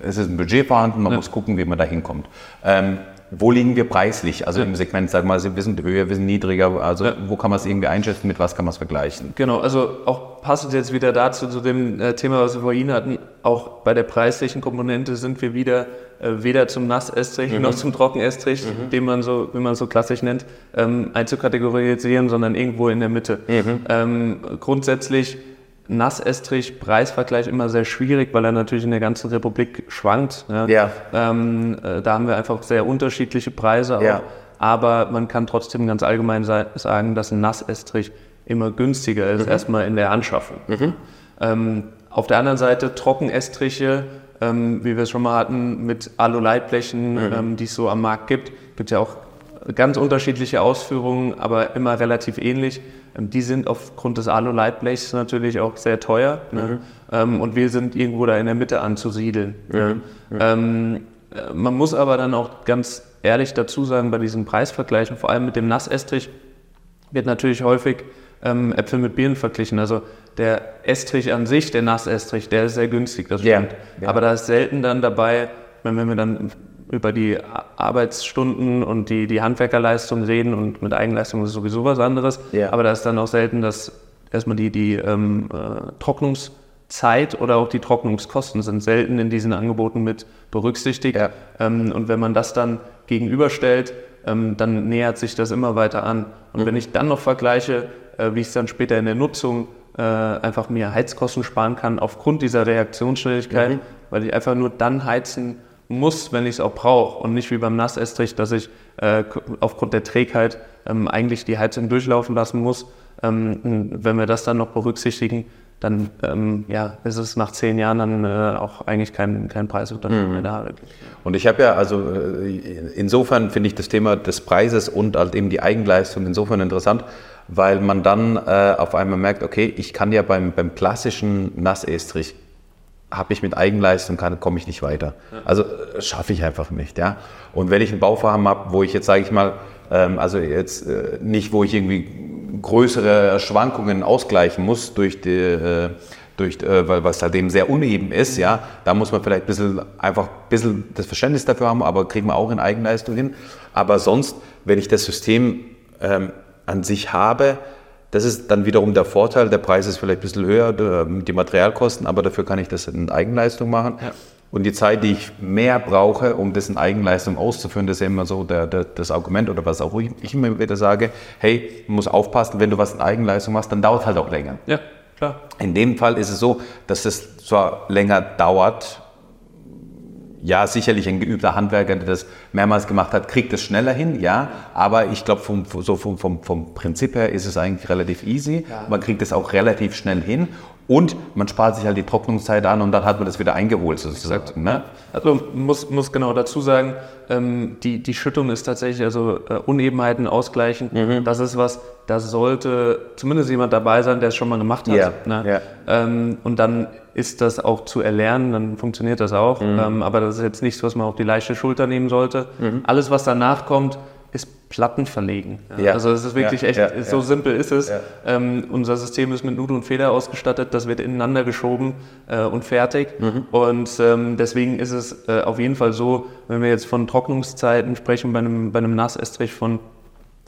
es ist ein Budget vorhanden, man ja. muss gucken, wie man da hinkommt. Ähm, wo liegen wir preislich? Also ja. im Segment, sag mal, wir sind höher, wir sind niedriger. Also ja. wo kann man es irgendwie einschätzen, mit was kann man es vergleichen? Genau, also auch passend jetzt wieder dazu, zu dem äh, Thema, was wir vorhin hatten, auch bei der preislichen Komponente sind wir wieder äh, weder zum Nassestrich mhm. noch zum Trockenestrich, mhm. den man so, wie man so klassisch nennt, ähm, einzukategorisieren, sondern irgendwo in der Mitte. Mhm. Ähm, grundsätzlich Nassestrich, Preisvergleich immer sehr schwierig, weil er natürlich in der ganzen Republik schwankt. Ja. ja. Ähm, äh, da haben wir einfach sehr unterschiedliche Preise. Ja. Aber man kann trotzdem ganz allgemein sagen, dass ein Nassestrich immer günstiger ist, mhm. erstmal in der Anschaffung. Mhm. Ähm, auf der anderen Seite Trockenestriche ähm, wie wir es schon mal hatten, mit Alu-Leitblechen, mhm. ähm, die es so am Markt gibt. Es Gibt ja auch ganz unterschiedliche Ausführungen, aber immer relativ ähnlich. Ähm, die sind aufgrund des Alu-Leitblechs natürlich auch sehr teuer. Ne? Mhm. Ähm, und wir sind irgendwo da in der Mitte anzusiedeln. Mhm. Ähm, äh, man muss aber dann auch ganz ehrlich dazu sagen, bei diesen Preisvergleichen, vor allem mit dem Nassestrich, wird natürlich häufig ähm, Äpfel mit Birnen verglichen. Also der Estrich an sich, der Nassestrich, der ist sehr günstig, das stimmt. Ja, ja. Aber da ist selten dann dabei, wenn wir dann über die Arbeitsstunden und die, die Handwerkerleistung reden und mit Eigenleistung ist sowieso was anderes. Ja. Aber da ist dann auch selten, dass erstmal die, die ähm, äh, Trocknungszeit oder auch die Trocknungskosten sind selten in diesen Angeboten mit berücksichtigt. Ja. Ähm, und wenn man das dann gegenüberstellt, ähm, dann nähert sich das immer weiter an. Und mhm. wenn ich dann noch vergleiche, äh, wie ich es dann später in der Nutzung äh, einfach mir Heizkosten sparen kann aufgrund dieser Reaktionsschwierigkeit, mhm. weil ich einfach nur dann heizen muss, wenn ich es auch brauche und nicht wie beim Nassestrich, dass ich äh, aufgrund der Trägheit ähm, eigentlich die Heizung durchlaufen lassen muss. Ähm, wenn wir das dann noch berücksichtigen, dann ähm, ja, ist es nach zehn Jahren dann äh, auch eigentlich kein, kein Preisunterschied mhm. mehr da. Und ich habe ja, also äh, insofern finde ich das Thema des Preises und halt eben die Eigenleistung insofern interessant, weil man dann äh, auf einmal merkt, okay, ich kann ja beim, beim klassischen Nassestrich habe ich mit Eigenleistung komme ich nicht weiter. Also äh, schaffe ich einfach nicht, ja. Und wenn ich ein Bauvorhaben habe, wo ich jetzt sage ich mal, ähm, also jetzt äh, nicht, wo ich irgendwie größere Schwankungen ausgleichen muss durch die äh, durch, äh, weil was halt eben sehr uneben ist, ja, da muss man vielleicht ein bisschen, einfach ein bisschen das Verständnis dafür haben, aber kriegen wir auch in Eigenleistung hin. Aber sonst, wenn ich das System ähm, an sich habe. Das ist dann wiederum der Vorteil. Der Preis ist vielleicht ein bisschen höher, die Materialkosten, aber dafür kann ich das in Eigenleistung machen. Ja. Und die Zeit, die ich mehr brauche, um das in Eigenleistung auszuführen, das ist ja immer so der, der, das Argument oder was auch ich immer wieder sage, hey, man muss aufpassen, wenn du was in Eigenleistung machst, dann dauert es halt auch länger. Ja, klar. In dem Fall ist es so, dass es zwar länger dauert, ja, sicherlich ein geübter Handwerker, der das mehrmals gemacht hat, kriegt es schneller hin, ja. Aber ich glaube, vom, so vom, vom, vom Prinzip her ist es eigentlich relativ easy. Ja. Man kriegt es auch relativ schnell hin. Und man spart sich halt die Trocknungszeit an und dann hat man das wieder eingeholt sozusagen. Ne? Also muss, muss genau dazu sagen, ähm, die, die Schüttung ist tatsächlich, also äh, Unebenheiten ausgleichen, mhm. das ist was, das sollte zumindest jemand dabei sein, der es schon mal gemacht hat. Ja. Ne? Ja. Ähm, und dann ist das auch zu erlernen, dann funktioniert das auch. Mhm. Ähm, aber das ist jetzt nichts, was man auf die leichte Schulter nehmen sollte. Mhm. Alles, was danach kommt, ist Platten verlegen. Ja. Ja. Also es ist wirklich ja. echt, so simpel ist es. Ähm, unser System ist mit Nut und Feder ausgestattet, das wird ineinander geschoben äh, und fertig. Mhm. Und ähm, deswegen ist es äh, auf jeden Fall so, wenn wir jetzt von Trocknungszeiten sprechen, bei einem, bei einem Nassestrich von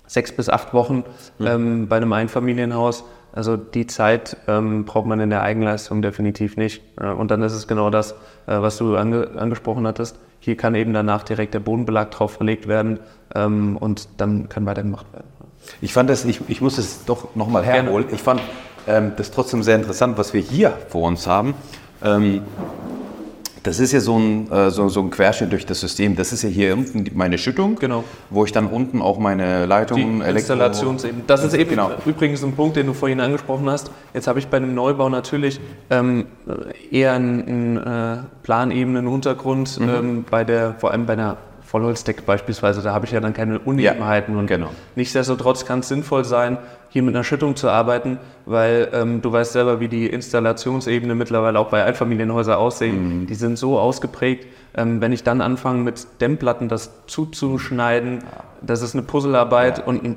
sechs bis acht Wochen mhm. ähm, bei einem Einfamilienhaus, also die Zeit ähm, braucht man in der Eigenleistung definitiv nicht. Und dann ist es genau das, äh, was du ange angesprochen hattest. Hier kann eben danach direkt der Bodenbelag drauf verlegt werden ähm, und dann kann weitergemacht werden. Ich fand das, ich, ich muss es doch nochmal herholen. Ich fand ähm, das trotzdem sehr interessant, was wir hier vor uns haben. Das ist ja so ein, äh, so, so, ein Querschnitt durch das System. Das ist ja hier unten meine Schüttung, genau. wo ich dann unten auch meine Leitungen, Die Installationsebene. Das ist eben genau. übrigens ein Punkt, den du vorhin angesprochen hast. Jetzt habe ich bei einem Neubau natürlich ähm, eher einen, einen äh, Planebenen-Untergrund, mhm. ähm, bei der, vor allem bei einer Vollholzdecke beispielsweise, da habe ich ja dann keine Unebenheiten. Ja, und genau. nichtsdestotrotz kann es sinnvoll sein, hier mit einer Schüttung zu arbeiten, weil ähm, du weißt selber, wie die Installationsebene mittlerweile auch bei Einfamilienhäusern aussehen. Mhm. Die sind so ausgeprägt. Ähm, wenn ich dann anfange mit Dämmplatten das zuzuschneiden, das ist eine Puzzlearbeit ja. und ein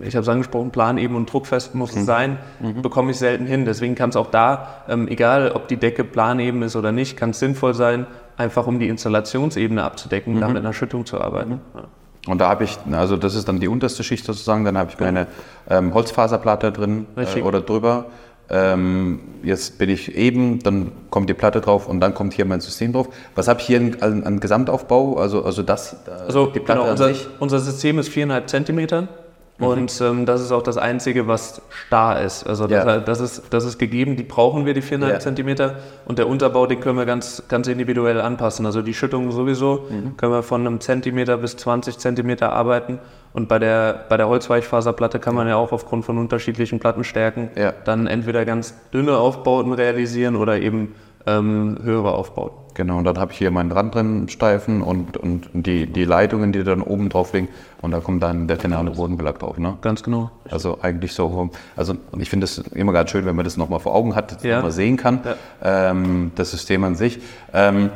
ich habe es angesprochen, Plan eben und druckfest muss es mhm. sein, mhm. bekomme ich selten hin. Deswegen kann es auch da, ähm, egal ob die Decke planeben ist oder nicht, kann es sinnvoll sein, einfach um die Installationsebene abzudecken, mhm. da mit einer Schüttung zu arbeiten. Mhm. Ja. Und da habe ich, also das ist dann die unterste Schicht sozusagen, dann habe ich meine ähm, Holzfaserplatte drin äh, oder drüber. Ähm, jetzt bin ich eben, dann kommt die Platte drauf und dann kommt hier mein System drauf. Was habe ich hier an, an, Gesamtaufbau? Also, also das, äh, also die Platte genau, unser, unser System ist viereinhalb Zentimeter. Mhm. Und ähm, das ist auch das Einzige, was starr ist. Also das, ja. das, ist, das ist gegeben, die brauchen wir, die 4,5 ja. Zentimeter. Und der Unterbau, den können wir ganz, ganz individuell anpassen. Also die Schüttung sowieso mhm. können wir von einem Zentimeter bis 20 Zentimeter arbeiten. Und bei der, bei der Holzweichfaserplatte kann man ja auch aufgrund von unterschiedlichen Plattenstärken ja. dann entweder ganz dünne Aufbauten realisieren oder eben ähm, höhere Aufbauten. Genau, und dann habe ich hier meinen Rand drin, Steifen und, und die, die Leitungen, die dann oben drauf liegen. Und da kommt dann der finale Bodenbelag drauf. Ne? Ganz genau. Also eigentlich so. Also ich finde es immer ganz schön, wenn man das nochmal vor Augen hat, ja. mal sehen kann, ja. ähm, das System an sich. Ähm,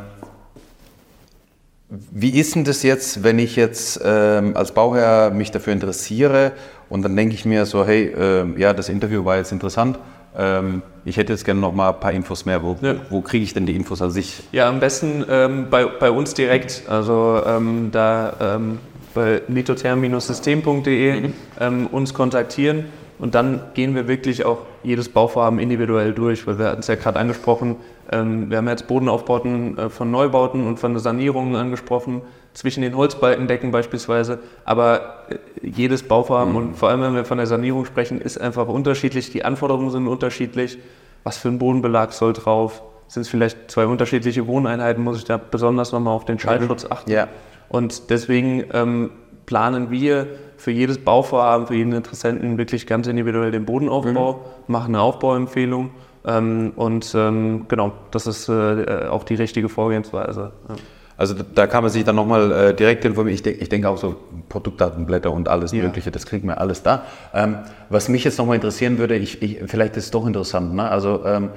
wie ist denn das jetzt, wenn ich jetzt ähm, als Bauherr mich dafür interessiere und dann denke ich mir so, hey, äh, ja, das Interview war jetzt interessant, ähm, ich hätte jetzt gerne noch mal ein paar Infos mehr. Wo, ja. wo kriege ich denn die Infos an sich? Ja, am besten ähm, bei, bei uns direkt. Also ähm, da ähm, bei litotherm-system.de mhm. Ähm, uns kontaktieren und dann gehen wir wirklich auch jedes Bauvorhaben individuell durch, weil wir hatten es ja gerade angesprochen, ähm, wir haben jetzt Bodenaufbauten äh, von Neubauten und von Sanierungen angesprochen, zwischen den Holzbalkendecken beispielsweise. Aber äh, jedes Bauvorhaben mhm. und vor allem, wenn wir von der Sanierung sprechen, ist einfach unterschiedlich. Die Anforderungen sind unterschiedlich. Was für ein Bodenbelag soll drauf? Sind es vielleicht zwei unterschiedliche Wohneinheiten? Muss ich da besonders nochmal auf den Schallschutz achten? Ja. Und deswegen ähm, planen wir für jedes Bauvorhaben, für jeden Interessenten wirklich ganz individuell den Bodenaufbau, mhm. machen eine Aufbauempfehlung ähm, und ähm, genau, das ist äh, auch die richtige Vorgehensweise. Ja. Also da kann man sich dann nochmal äh, direkt informieren. Ich, de ich denke auch so Produktdatenblätter und alles ja. Mögliche, das kriegen wir alles da. Ähm, was mich jetzt nochmal interessieren würde, ich, ich, vielleicht ist es doch interessant, ne? also ähm,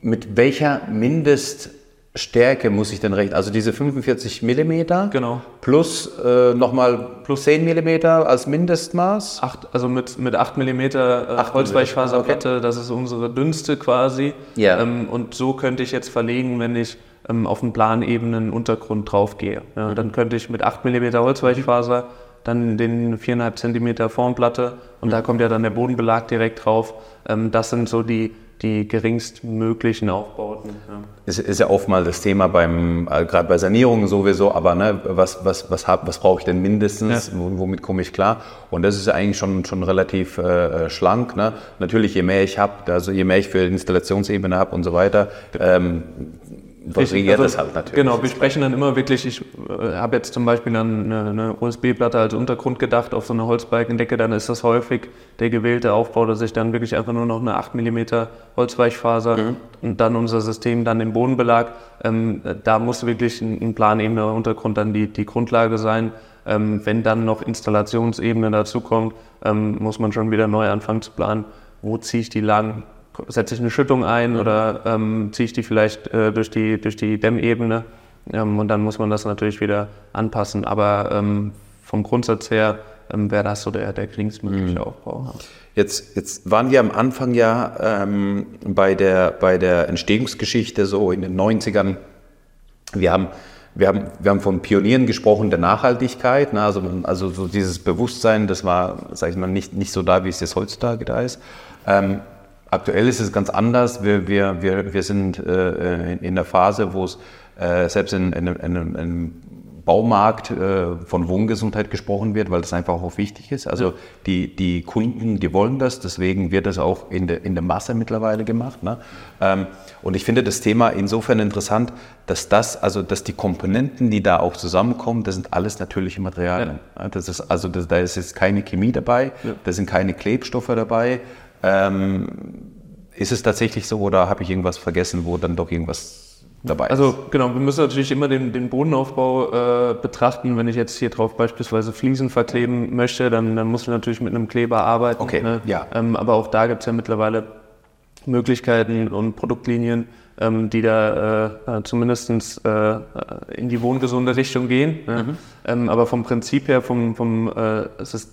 mit welcher Mindest- Stärke muss ich denn rechnen? Also diese 45 mm genau. plus äh, nochmal plus 10 mm als Mindestmaß? Acht, also mit, mit 8 mm äh, Holzweichfaserplatte, okay. das ist unsere dünnste quasi. Ja. Ähm, und so könnte ich jetzt verlegen, wenn ich ähm, auf den Planebenen Untergrund drauf gehe. Ja, mhm. Dann könnte ich mit 8 mm Holzweichfaser dann den 4,5 cm Formplatte und mhm. da kommt ja dann der Bodenbelag direkt drauf. Ähm, das sind so die die geringstmöglichen Aufbauten. Ja. Ist, ist ja oft mal das Thema beim, äh, gerade bei Sanierungen sowieso, aber ne, was, was, was, hab, was brauche ich denn mindestens, ja. womit komme ich klar? Und das ist ja eigentlich schon, schon relativ äh, schlank. Ne? Natürlich, je mehr ich habe, also je mehr ich für Installationsebene habe und so weiter, ähm, variiert also, das halt natürlich. Genau, wir sprechen dann immer wirklich, ich äh, habe jetzt zum Beispiel an eine, eine USB-Platte als Untergrund gedacht, auf so eine Holzbalkendecke, dann ist das häufig der gewählte Aufbau, dass ich dann wirklich einfach nur noch eine 8 mm Holzweichfaser mhm. und dann unser System, dann den Bodenbelag, ähm, da muss wirklich ein, ein planebener Untergrund dann die, die Grundlage sein. Ähm, wenn dann noch Installationsebene dazukommt, ähm, muss man schon wieder neu anfangen zu planen, wo ziehe ich die lang, setze ich eine Schüttung ein oder ähm, ziehe ich die vielleicht äh, durch, die, durch die Dämmebene. Ähm, und dann muss man das natürlich wieder anpassen. Aber ähm, vom Grundsatz her ähm, wäre das so der, der geringstmögliche mhm. Aufbau. Jetzt, jetzt waren wir am Anfang ja ähm, bei, der, bei der Entstehungsgeschichte so in den 90ern. Wir haben, wir haben, wir haben von Pionieren gesprochen der Nachhaltigkeit. Ne? Also, also so dieses Bewusstsein, das war, sage ich mal, nicht, nicht so da, wie es jetzt heutzutage da ist. Ähm, aktuell ist es ganz anders. Wir, wir, wir, wir sind äh, in, der Phase, wo es äh, selbst in, in, in, in Baumarkt äh, von Wohngesundheit gesprochen wird, weil das einfach auch wichtig ist. Also ja. die, die Kunden, die wollen das, deswegen wird das auch in der, in der Masse mittlerweile gemacht. Ne? Ähm, und ich finde das Thema insofern interessant, dass das, also dass die Komponenten, die da auch zusammenkommen, das sind alles natürliche Materialien. Ja. Das ist, also das, da ist jetzt keine Chemie dabei, ja. da sind keine Klebstoffe dabei. Ähm, ist es tatsächlich so oder habe ich irgendwas vergessen, wo dann doch irgendwas dabei also, ist. Also genau, wir müssen natürlich immer den, den Bodenaufbau äh, betrachten. Wenn ich jetzt hier drauf beispielsweise Fliesen verkleben möchte, dann, dann muss ich natürlich mit einem Kleber arbeiten. Okay, ne? ja. Ähm, aber auch da gibt es ja mittlerweile Möglichkeiten und Produktlinien, ähm, die da äh, zumindest äh, in die wohngesunde Richtung gehen. Ne? Mhm. Ähm, aber vom Prinzip her, vom, vom, äh,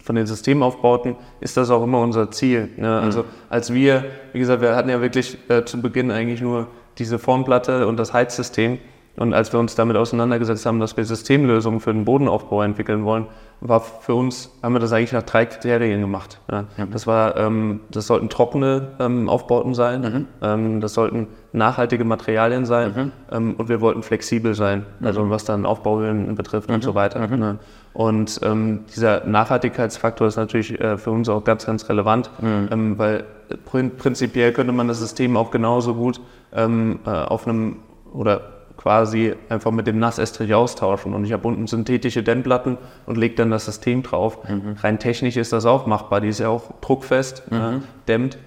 von den Systemaufbauten, ist das auch immer unser Ziel. Ne? Mhm. Also als wir, wie gesagt, wir hatten ja wirklich äh, zu Beginn eigentlich nur diese Formplatte und das Heizsystem. Und als wir uns damit auseinandergesetzt haben, dass wir Systemlösungen für den Bodenaufbau entwickeln wollen, war für uns, haben wir das eigentlich nach drei Kriterien gemacht. Ja. Das war, ähm, das sollten trockene ähm, Aufbauten sein, mhm. ähm, das sollten nachhaltige Materialien sein mhm. Ähm, und wir wollten flexibel sein, mhm. also was dann Aufbauhöhen betrifft und mhm. so weiter. Mhm. Ne? Und ähm, dieser Nachhaltigkeitsfaktor ist natürlich äh, für uns auch ganz, ganz relevant, mhm. ähm, weil prinzipiell könnte man das System auch genauso gut ähm, äh, auf einem oder quasi einfach mit dem Nassestrich austauschen. Und ich habe unten synthetische Dämmplatten und lege dann das System drauf. Mhm. Rein technisch ist das auch machbar. Die ist ja auch druckfest, äh, dämmt.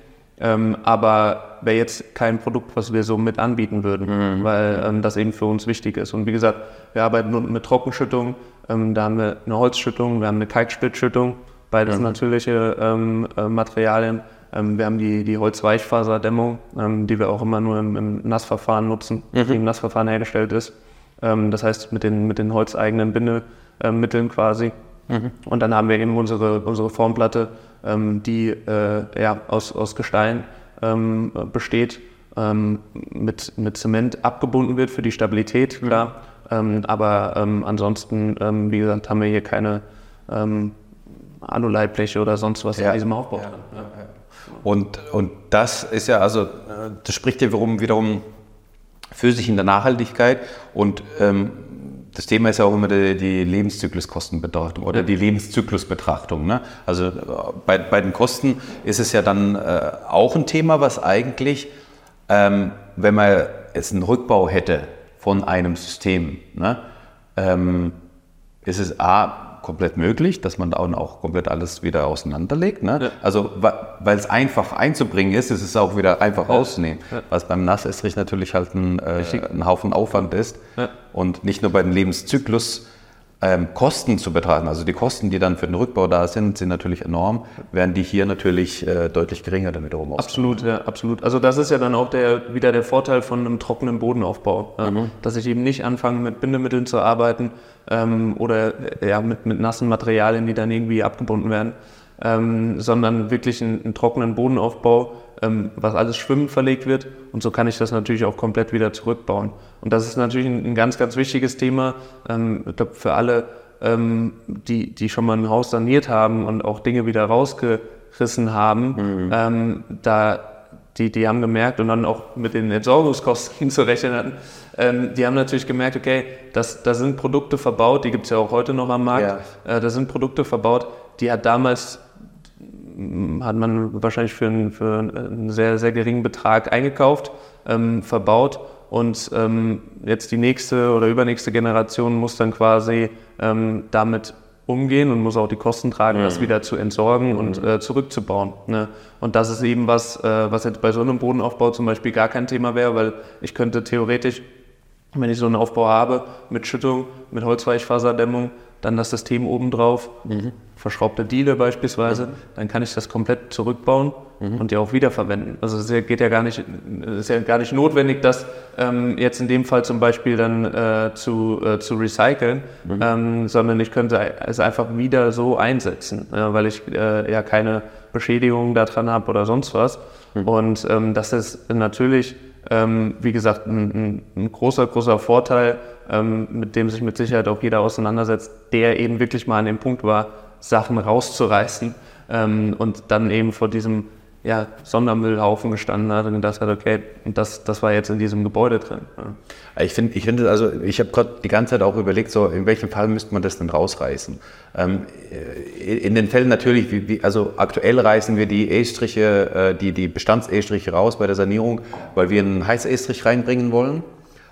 Ähm, aber wäre jetzt kein Produkt, was wir so mit anbieten würden, mhm. weil ähm, das eben für uns wichtig ist. Und wie gesagt, wir arbeiten unten mit Trockenschüttung. Ähm, da haben wir eine Holzschüttung, wir haben eine Kalksplittschüttung. Beides mhm. natürliche ähm, äh, Materialien. Ähm, wir haben die, die Holzweichfaserdämmung, ähm, die wir auch immer nur im, im Nassverfahren nutzen, mhm. die im Nassverfahren hergestellt ist. Das heißt mit den, mit den holzeigenen Bindemitteln quasi. Mhm. Und dann haben wir eben unsere, unsere Formplatte, die äh, ja, aus, aus Gestein besteht, mit, mit Zement abgebunden wird für die Stabilität, mhm. klar. aber ansonsten, wie gesagt, haben wir hier keine Aluleitbleche oder sonst was ja. in diesem Aufbau. Ja. Ja. Und, und das ist ja, also, das spricht ja wiederum, wiederum für sich in der Nachhaltigkeit und ähm, das Thema ist ja auch immer die, die Lebenszykluskostenbetrachtung oder die Lebenszyklusbetrachtung. Ne? Also bei, bei den Kosten ist es ja dann äh, auch ein Thema, was eigentlich, ähm, wenn man jetzt einen Rückbau hätte von einem System, ne, ähm, ist es A, komplett möglich, dass man da auch komplett alles wieder auseinanderlegt. Ne? Ja. Also weil es einfach einzubringen ist, ist es auch wieder einfach ja. rauszunehmen. Ja. Was beim Nassestrich natürlich halt ein, äh, ein Haufen Aufwand ist. Und nicht nur bei dem Lebenszyklus ähm, Kosten zu betrachten. Also die Kosten, die dann für den Rückbau da sind, sind natürlich enorm, während die hier natürlich äh, deutlich geringer damit herum Absolut, ja, absolut. Also das ist ja dann auch der, wieder der Vorteil von einem trockenen Bodenaufbau, äh, mhm. dass ich eben nicht anfange mit Bindemitteln zu arbeiten ähm, oder äh, ja, mit, mit nassen Materialien, die dann irgendwie abgebunden werden, ähm, sondern wirklich einen, einen trockenen Bodenaufbau, ähm, was alles schwimmend verlegt wird. Und so kann ich das natürlich auch komplett wieder zurückbauen. Und das ist natürlich ein, ein ganz, ganz wichtiges Thema. Ähm, ich glaube, für alle, ähm, die, die schon mal ein Haus saniert haben und auch Dinge wieder rausgerissen haben, mhm. Ähm, da die, die haben gemerkt und dann auch mit den Entsorgungskosten zu rechnen hatten, ähm, die haben natürlich gemerkt, okay, das, da sind Produkte verbaut, die gibt es ja auch heute noch am Markt, ja. äh, da sind Produkte verbaut, die hat damals hat man wahrscheinlich für einen, für einen sehr, sehr geringen Betrag eingekauft, ähm, verbaut und ähm, jetzt die nächste oder übernächste Generation muss dann quasi ähm, damit umgehen und muss auch die Kosten tragen, mhm. das wieder zu entsorgen mhm. und äh, zurückzubauen. Ne? Und das ist eben was, äh, was jetzt bei so einem Bodenaufbau zum Beispiel gar kein Thema wäre, weil ich könnte theoretisch wenn ich so einen Aufbau habe mit Schüttung, mit Holzweichfaserdämmung, dann das System obendrauf, mhm. verschraubte Diele beispielsweise, mhm. dann kann ich das komplett zurückbauen mhm. und ja auch wiederverwenden. Also es geht ja gar nicht, ist ja gar nicht notwendig, das ähm, jetzt in dem Fall zum Beispiel dann äh, zu, äh, zu recyceln, mhm. ähm, sondern ich könnte es einfach wieder so einsetzen, ja, weil ich äh, ja keine Beschädigung daran habe oder sonst was. Mhm. Und ähm, das ist natürlich ähm, wie gesagt, ein, ein, großer, großer Vorteil, ähm, mit dem sich mit Sicherheit auch jeder auseinandersetzt, der eben wirklich mal an dem Punkt war, Sachen rauszureißen ähm, und dann eben vor diesem ja, Sondermüllhaufen gestanden hat und gedacht hat, okay, das, das war jetzt in diesem Gebäude drin. Ja. Ich finde, ich finde, also ich habe gerade die ganze Zeit auch überlegt, so in welchem Fall müsste man das denn rausreißen? Ähm, in den Fällen natürlich, wie, wie, also aktuell reißen wir die Estriche, äh, die, die Bestands-Estriche raus bei der Sanierung, weil wir einen Heißestrich reinbringen wollen.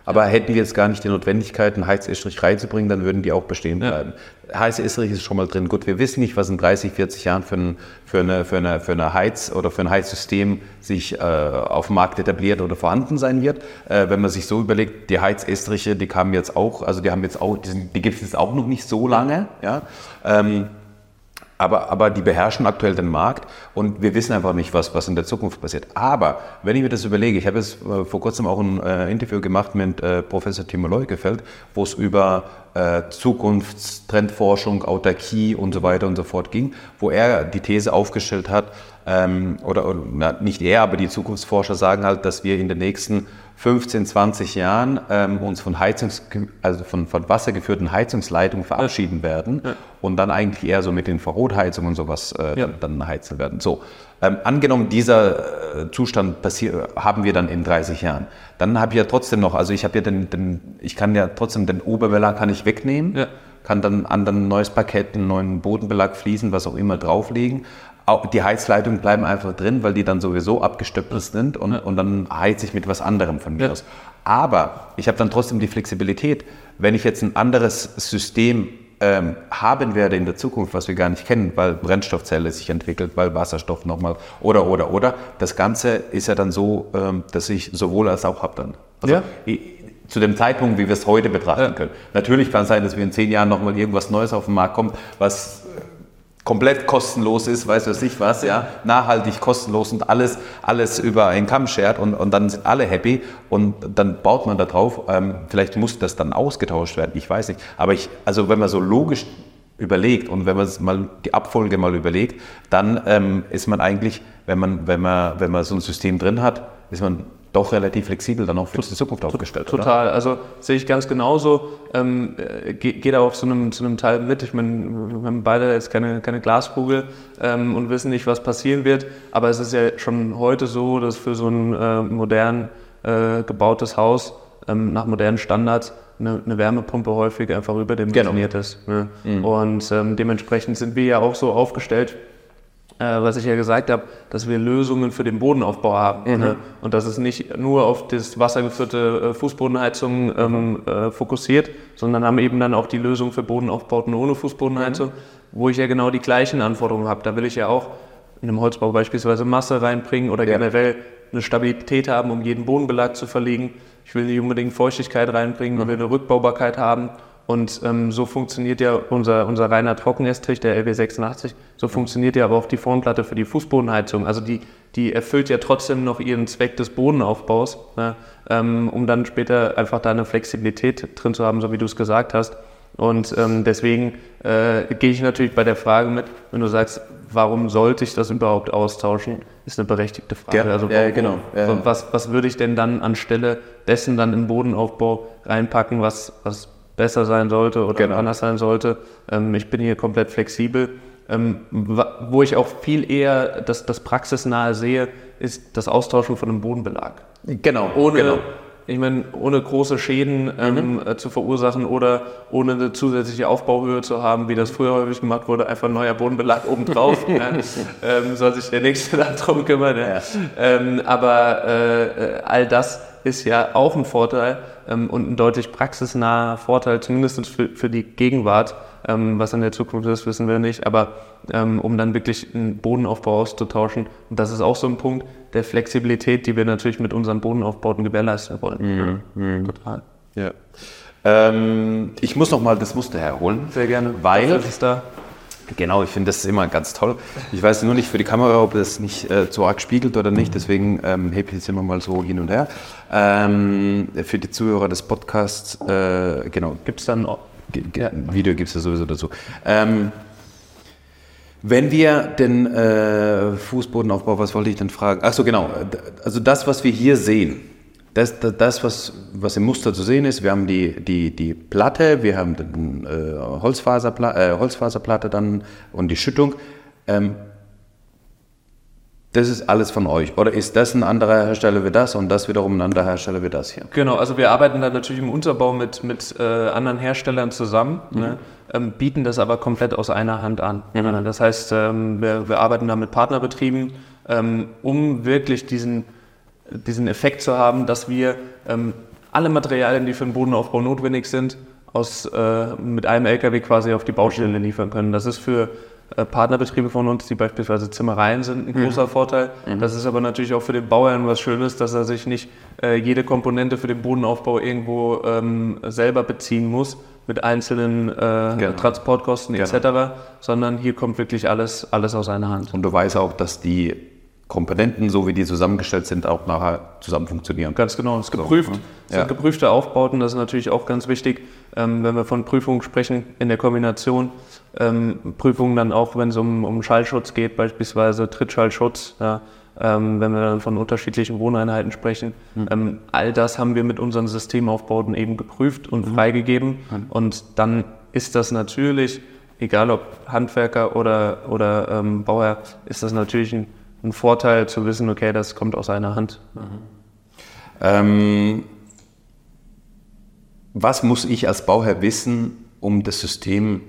Aber hätten wir jetzt gar nicht die Notwendigkeit, einen Heizestrich reinzubringen, dann würden die auch bestehen bleiben. Ja. Heiße Estrich ist schon mal drin. Gut, wir wissen nicht, was in 30, 40 Jahren für, ein, für, eine, für, eine, für eine Heiz- oder für ein Heizsystem sich äh, auf dem Markt etabliert oder vorhanden sein wird. Äh, wenn man sich so überlegt, die Heizestriche, die kamen jetzt auch, also die haben jetzt auch, die, die gibt es jetzt auch noch nicht so lange. Ja? Ähm, aber, aber die beherrschen aktuell den Markt und wir wissen einfach nicht, was, was in der Zukunft passiert. Aber wenn ich mir das überlege, ich habe jetzt äh, vor kurzem auch ein äh, Interview gemacht mit äh, Professor Timo Leukefeld, wo es über äh, Zukunftstrendforschung, Autarkie und so weiter und so fort ging, wo er die These aufgestellt hat, ähm, oder, oder na, nicht er, aber die Zukunftsforscher sagen halt, dass wir in den nächsten 15, 20 Jahren ähm, uns von, Heizungs also von, von wassergeführten Heizungsleitungen verabschieden werden ja. und dann eigentlich eher so mit den Verrotheizungen und sowas äh, ja. dann heizen werden. So, ähm, angenommen, dieser äh, Zustand haben wir dann in 30 Jahren, dann habe ich ja trotzdem noch, also ich habe ja den, den, ich kann ja trotzdem den Oberbelag kann ich wegnehmen, kann dann an ein neues Parkett, einen neuen Bodenbelag, Fliesen, was auch immer drauflegen, die Heizleitungen bleiben einfach drin, weil die dann sowieso abgestöpselt sind und, ja. und dann heize ich mit was anderem von mir ja. aus. Aber ich habe dann trotzdem die Flexibilität, wenn ich jetzt ein anderes System ähm, haben werde in der Zukunft, was wir gar nicht kennen, weil Brennstoffzelle sich entwickelt, weil Wasserstoff nochmal oder oder oder. Das Ganze ist ja dann so, ähm, dass ich sowohl als auch habe dann. Also ja. ich, zu dem Zeitpunkt, wie wir es heute betrachten ja. können. Natürlich kann es sein, dass wir in zehn Jahren nochmal irgendwas Neues auf den Markt kommt, was komplett kostenlos ist, weiß was ich was, ja, nachhaltig kostenlos und alles, alles über einen Kamm schert und, und dann sind alle happy und dann baut man da drauf. Ähm, vielleicht muss das dann ausgetauscht werden, ich weiß nicht. Aber ich, also wenn man so logisch überlegt und wenn man mal die Abfolge mal überlegt, dann ähm, ist man eigentlich, wenn man, wenn man, wenn man so ein System drin hat, ist man doch relativ flexibel dann auch für die Zukunft aufgestellt. Total, oder? also sehe ich ganz genauso. Ähm, Gehe geh da auch zu einem, zu einem Teil mit. Ich meine, wir haben beide jetzt keine, keine Glaskugel ähm, und wissen nicht, was passieren wird. Aber es ist ja schon heute so, dass für so ein äh, modern äh, gebautes Haus ähm, nach modernen Standards eine, eine, Wärmepumpe häufig einfach überdimensioniert genau. ist. Ne? Mhm. Und ähm, dementsprechend sind wir ja auch so aufgestellt, äh, was ich ja gesagt habe, dass wir Lösungen für den Bodenaufbau haben. Mhm. Ne? Und dass es nicht nur auf das wassergeführte äh, Fußbodenheizung ähm, äh, fokussiert, sondern haben eben dann auch die Lösung für Bodenaufbauten ohne Fußbodenheizung, mhm. wo ich ja genau die gleichen Anforderungen habe. Da will ich ja auch in einem Holzbau beispielsweise Masse reinbringen oder ja. generell eine Stabilität haben, um jeden Bodenbelag zu verlegen. Ich will nicht unbedingt Feuchtigkeit reinbringen, mhm. will eine Rückbaubarkeit haben und ähm, so funktioniert ja unser, unser reiner Trockenestrich, der LW86, so funktioniert ja aber auch die Formplatte für die Fußbodenheizung. Also die, die erfüllt ja trotzdem noch ihren Zweck des Bodenaufbaus, ne, ähm, um dann später einfach da eine Flexibilität drin zu haben, so wie du es gesagt hast. Und ähm, deswegen äh, gehe ich natürlich bei der Frage mit, wenn du sagst, warum sollte ich das überhaupt austauschen, ist eine berechtigte Frage. Ja, also ja, genau. Ja. Was, was würde ich denn dann anstelle dessen dann in Bodenaufbau reinpacken, was, was besser sein sollte oder genau. anders sein sollte. Ähm, ich bin hier komplett flexibel. Ähm, wo ich auch viel eher das, das Praxisnahe sehe, ist das Austauschen von einem Bodenbelag. Genau. Ohne, genau. Ich meine, ohne große Schäden ähm, mhm. äh, zu verursachen oder ohne eine zusätzliche Aufbauhöhe zu haben, wie das früher häufig gemacht wurde, einfach ein neuer Bodenbelag obendrauf. ja, ähm, soll sich der Nächste darum kümmern. Ja. Ähm, aber äh, äh all das ist ja auch ein Vorteil ähm, und ein deutlich praxisnaher Vorteil, zumindest für, für die Gegenwart. Ähm, was in der Zukunft ist, wissen wir nicht. Aber ähm, um dann wirklich einen Bodenaufbau auszutauschen, und das ist auch so ein Punkt der Flexibilität, die wir natürlich mit unseren Bodenaufbauten gewährleisten wollen. Mhm. Mhm. Total. Ja. Ähm, ich muss noch mal das Muster herholen. Sehr gerne. Weil. ist da. Genau, ich finde das immer ganz toll. Ich weiß nur nicht für die Kamera, ob das nicht äh, zu arg spiegelt oder nicht, deswegen ähm, hebe ich es immer mal so hin und her. Ähm, für die Zuhörer des Podcasts, äh, genau. Gibt es dann. Ja. Video gibt es ja sowieso dazu. Ähm, wenn wir den äh, Fußbodenaufbau, was wollte ich denn fragen? Achso, genau. Also das, was wir hier sehen, das, das, das was, was im Muster zu sehen ist, wir haben die, die, die Platte, wir haben die äh, Holzfaserpla äh, Holzfaserplatte dann und die Schüttung. Ähm, das ist alles von euch. Oder ist das ein anderer Hersteller wie das und das wiederum ein anderer Hersteller wie das hier? Genau, also wir arbeiten da natürlich im Unterbau mit, mit äh, anderen Herstellern zusammen, mhm. ne, ähm, bieten das aber komplett aus einer Hand an. Mhm. Das heißt, ähm, wir, wir, arbeiten da mit Partnerbetrieben, ähm, um wirklich diesen diesen Effekt zu haben, dass wir ähm, alle Materialien, die für den Bodenaufbau notwendig sind, aus, äh, mit einem LKW quasi auf die Baustelle liefern können. Das ist für äh, Partnerbetriebe von uns, die beispielsweise Zimmereien sind, ein großer mhm. Vorteil. Mhm. Das ist aber natürlich auch für den Bauern was Schönes, dass er sich nicht äh, jede Komponente für den Bodenaufbau irgendwo ähm, selber beziehen muss mit einzelnen äh, genau. Transportkosten etc., genau. sondern hier kommt wirklich alles, alles aus einer Hand. Und du weißt auch, dass die Komponenten, so wie die zusammengestellt sind, auch nachher zusammen funktionieren. Ganz genau, es ist geprüft. So, ne? Es sind geprüfte Aufbauten, das ist natürlich auch ganz wichtig, ähm, wenn wir von Prüfungen sprechen, in der Kombination. Ähm, Prüfungen dann auch, wenn es um, um Schallschutz geht, beispielsweise Trittschallschutz, ja, ähm, wenn wir dann von unterschiedlichen Wohneinheiten sprechen. Mhm. all das haben wir mit unseren Systemaufbauten eben geprüft und mhm. freigegeben. Mhm. Und dann ist das natürlich, egal ob Handwerker oder, oder ähm, Bauherr, ist das natürlich ein ein Vorteil zu wissen, okay, das kommt aus einer Hand. Mhm. Ähm, was muss ich als Bauherr wissen, um das System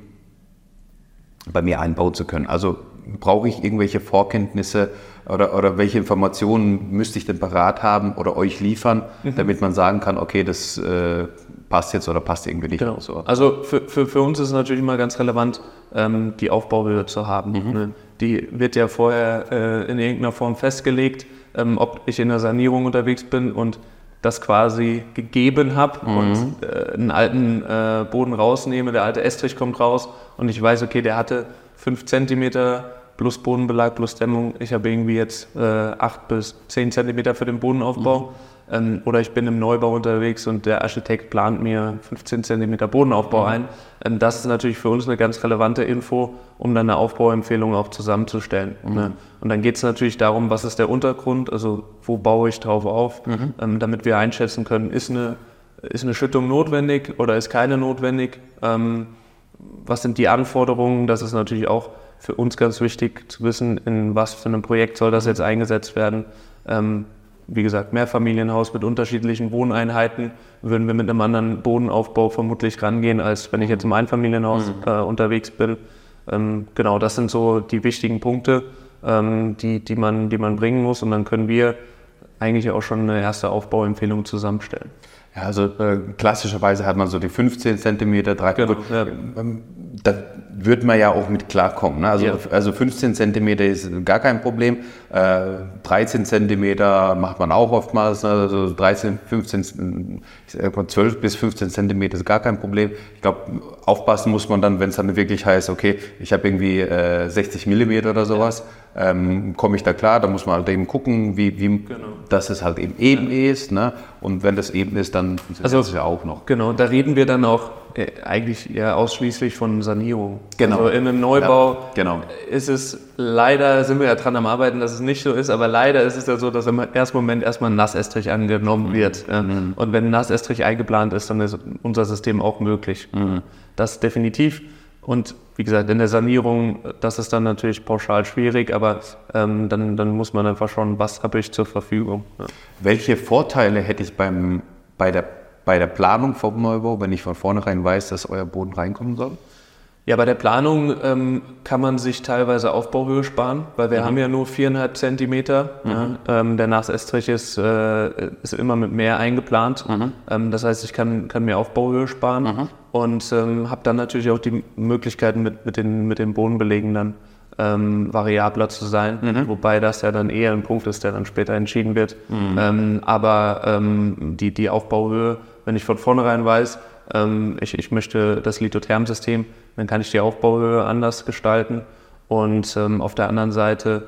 bei mir einbauen zu können? Also brauche ich irgendwelche Vorkenntnisse oder, oder welche Informationen müsste ich denn parat haben oder euch liefern, mhm. damit man sagen kann, okay, das äh, passt jetzt oder passt irgendwie nicht. Genau. So. Also für, für, für uns ist es natürlich immer ganz relevant, ähm, die Aufbauhöhe zu haben. Mhm. Ne? Die wird ja vorher äh, in irgendeiner Form festgelegt, ähm, ob ich in der Sanierung unterwegs bin und das quasi gegeben habe mhm. und äh, einen alten äh, Boden rausnehme, der alte Estrich kommt raus und ich weiß, okay, der hatte 5 cm plus Bodenbelag plus Dämmung. Ich habe irgendwie jetzt äh, 8 bis 10 cm für den Bodenaufbau. Mhm. Ähm, oder ich bin im Neubau unterwegs und der Architekt plant mir 15 cm Bodenaufbau mhm. ein. Ähm, das ist natürlich für uns eine ganz relevante Info, um dann eine Aufbauempfehlung auch zusammenzustellen. Mhm. Ne? Und dann geht es natürlich darum, was ist der Untergrund, also wo baue ich drauf auf, mhm. ähm, damit wir einschätzen können, ist eine, ist eine Schüttung notwendig oder ist keine notwendig. Was sind die Anforderungen? Das ist natürlich auch für uns ganz wichtig zu wissen, in was für einem Projekt soll das jetzt eingesetzt werden. Ähm, wie gesagt, Mehrfamilienhaus mit unterschiedlichen Wohneinheiten, würden wir mit einem anderen Bodenaufbau vermutlich rangehen, als wenn ich jetzt im Einfamilienhaus mhm. äh, unterwegs bin. Ähm, genau, das sind so die wichtigen Punkte, ähm, die, die, man, die man bringen muss. Und dann können wir eigentlich auch schon eine erste Aufbauempfehlung zusammenstellen. Ja, also äh, klassischerweise hat man so die 15 cm, 3 genau, ja. Ähm, da würde man ja auch mit klarkommen. Ne? Also, ja. also 15 cm ist gar kein Problem. Äh, 13 cm macht man auch oftmals. Ne? Also 13, 15, 12 bis 15 cm ist gar kein Problem. Ich glaube, aufpassen muss man dann, wenn es dann wirklich heißt, okay, ich habe irgendwie äh, 60 mm oder sowas. Ja ähm, komme ich da klar, da muss man halt eben gucken, wie, wie genau. dass es halt eben eben ja. ist. Ne? Und wenn das eben ist, dann funktioniert also, es ja auch noch. Genau, da reden wir dann auch äh, eigentlich ja ausschließlich von Sanierung. Genau. Also in einem Neubau ja, genau. ist es leider, sind wir ja dran am Arbeiten, dass es nicht so ist, aber leider ist es ja so, dass im ersten Moment erstmal ein Nassestrich angenommen mhm. wird. Ja? Mhm. Und wenn ein Nassestrich eingeplant ist, dann ist unser System auch möglich. Mhm. Das definitiv. Und wie gesagt, in der Sanierung, das ist dann natürlich pauschal schwierig, aber ähm, dann, dann muss man einfach schauen, was habe ich zur Verfügung. Ja. Welche Vorteile hätte ich beim, bei, der, bei der Planung vom Neubau, wenn ich von vornherein weiß, dass euer Boden reinkommen soll? Ja, bei der Planung ähm, kann man sich teilweise Aufbauhöhe sparen, weil wir mhm. haben ja nur viereinhalb Zentimeter. Mhm. Ja, ähm, der Nasestrich ist, äh, ist immer mit mehr eingeplant. Mhm. Ähm, das heißt, ich kann, kann mir Aufbauhöhe sparen mhm. und ähm, habe dann natürlich auch die Möglichkeiten mit, mit, den, mit den Bodenbelegen dann ähm, variabler zu sein, mhm. wobei das ja dann eher ein Punkt ist, der dann später entschieden wird. Mhm. Ähm, aber die, die Aufbauhöhe wenn ich von vornherein weiß, ich, ich möchte das Lithotherm-System, dann kann ich die Aufbauhöhe anders gestalten. Und ähm, auf der anderen Seite,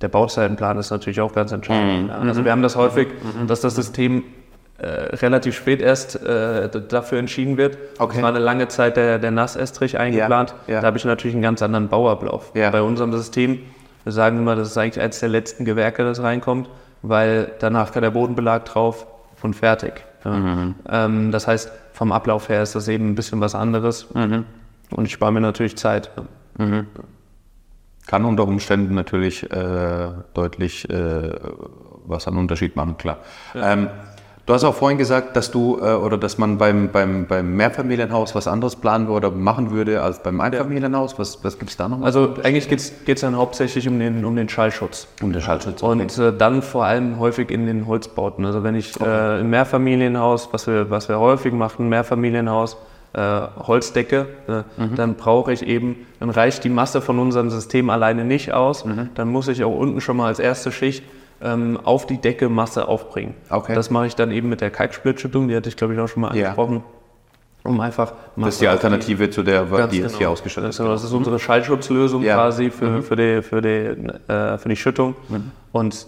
der Bauzeitenplan ist natürlich auch ganz entscheidend. Mhm. Also wir haben das häufig, mhm. dass das System äh, relativ spät erst äh, dafür entschieden wird. Okay. Es war eine lange Zeit der, der Nassestrich eingeplant. Ja, ja. Da habe ich natürlich einen ganz anderen Bauablauf. Ja. Bei unserem System, wir sagen immer, das ist eigentlich eines der letzten Gewerke, das reinkommt, weil danach kann der Bodenbelag drauf und fertig. Mhm. Ähm, das heißt, vom Ablauf her ist das eben ein bisschen was anderes. Mhm. Und ich spare mir natürlich Zeit. Mhm. Kann unter Umständen natürlich äh, deutlich äh, was an Unterschied machen, klar. Ja. Ähm, Du hast auch vorhin gesagt, dass du äh, oder dass man beim, beim, beim Mehrfamilienhaus was anderes planen oder machen würde als beim Einfamilienhaus. Was, was gibt es da noch? Also eigentlich geht es dann hauptsächlich um den, um den Schallschutz. Um den Schallschutz. Okay. Und äh, dann vor allem häufig in den Holzbauten. Also wenn ich okay. äh, im Mehrfamilienhaus, was wir, was wir häufig machen, Mehrfamilienhaus, äh, Holzdecke, ne, mhm. dann brauche ich eben, dann reicht die Masse von unserem System alleine nicht aus. Mhm. Dann muss ich auch unten schon mal als erste Schicht ähm, auf die Decke Masse aufbringen. Okay. Das mache ich dann eben mit der Kalksplittschüttung, die hatte ich glaube ich auch schon mal angesprochen. Ja. Um einfach Masse das ist die Alternative die, zu der, die jetzt genau. hier ausgestattet ist. Das ist unsere Schallschutzlösung ja. quasi für, mhm. für, die, für, die, äh, für die Schüttung. Mhm. Und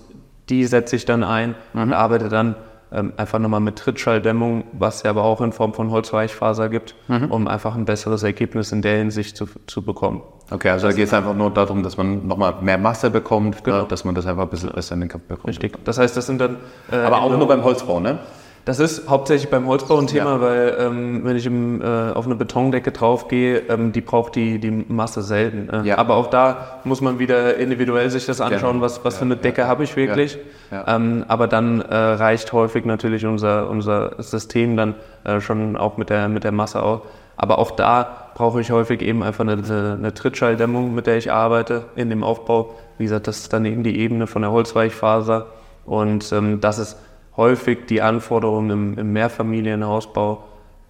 die setze ich dann ein mhm. und arbeite dann ähm, einfach nochmal mit Trittschalldämmung, was es aber auch in Form von Holzweichfaser gibt, mhm. um einfach ein besseres Ergebnis in der Hinsicht zu, zu bekommen. Okay, also da geht es einfach nur darum, dass man nochmal mehr Masse bekommt, genau. ne, dass man das einfach ein bisschen besser in den Kopf bekommt. Richtig. Das heißt, das sind dann. Äh, aber auch nur beim Holzbau, ne? Das ist hauptsächlich beim Holzbau ein Thema, ja. weil ähm, wenn ich im, äh, auf eine Betondecke draufgehe, ähm, die braucht die, die Masse selten. Äh. Ja. Aber auch da muss man wieder individuell sich das anschauen, genau. was, was ja, für eine Decke habe ich wirklich. Ähm, aber dann äh, reicht häufig natürlich unser, unser System dann äh, schon auch mit der, mit der Masse aus. Aber auch da brauche ich häufig eben einfach eine, eine Trittschalldämmung, mit der ich arbeite in dem Aufbau. Wie gesagt, das ist dann eben die Ebene von der Holzweichfaser. Und ähm, das ist häufig die Anforderungen im, im Mehrfamilienhausbau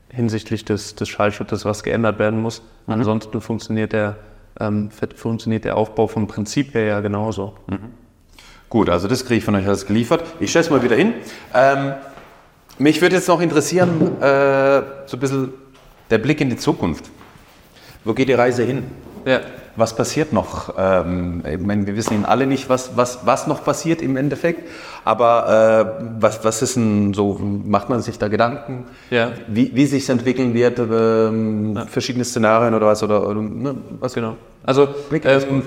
hinsichtlich des, des Schallschutzes, was geändert werden muss. Mhm. Ansonsten funktioniert der, ähm, funktioniert der Aufbau vom Prinzip her ja genauso. Mhm. Gut, also das kriege ich von euch alles geliefert. Ich stelle es mal wieder hin. Ähm, mich würde jetzt noch interessieren, äh, so ein bisschen der Blick in die Zukunft. Wo geht die Reise hin? Ja. Was passiert noch? Ähm, ich meine, wir wissen alle nicht, was, was, was noch passiert im Endeffekt, aber äh, was, was ist denn so, macht man sich da Gedanken, ja. wie, wie sich entwickeln wird, ähm, ja. verschiedene Szenarien oder was? Oder, ne, was? Genau. Also, ähm,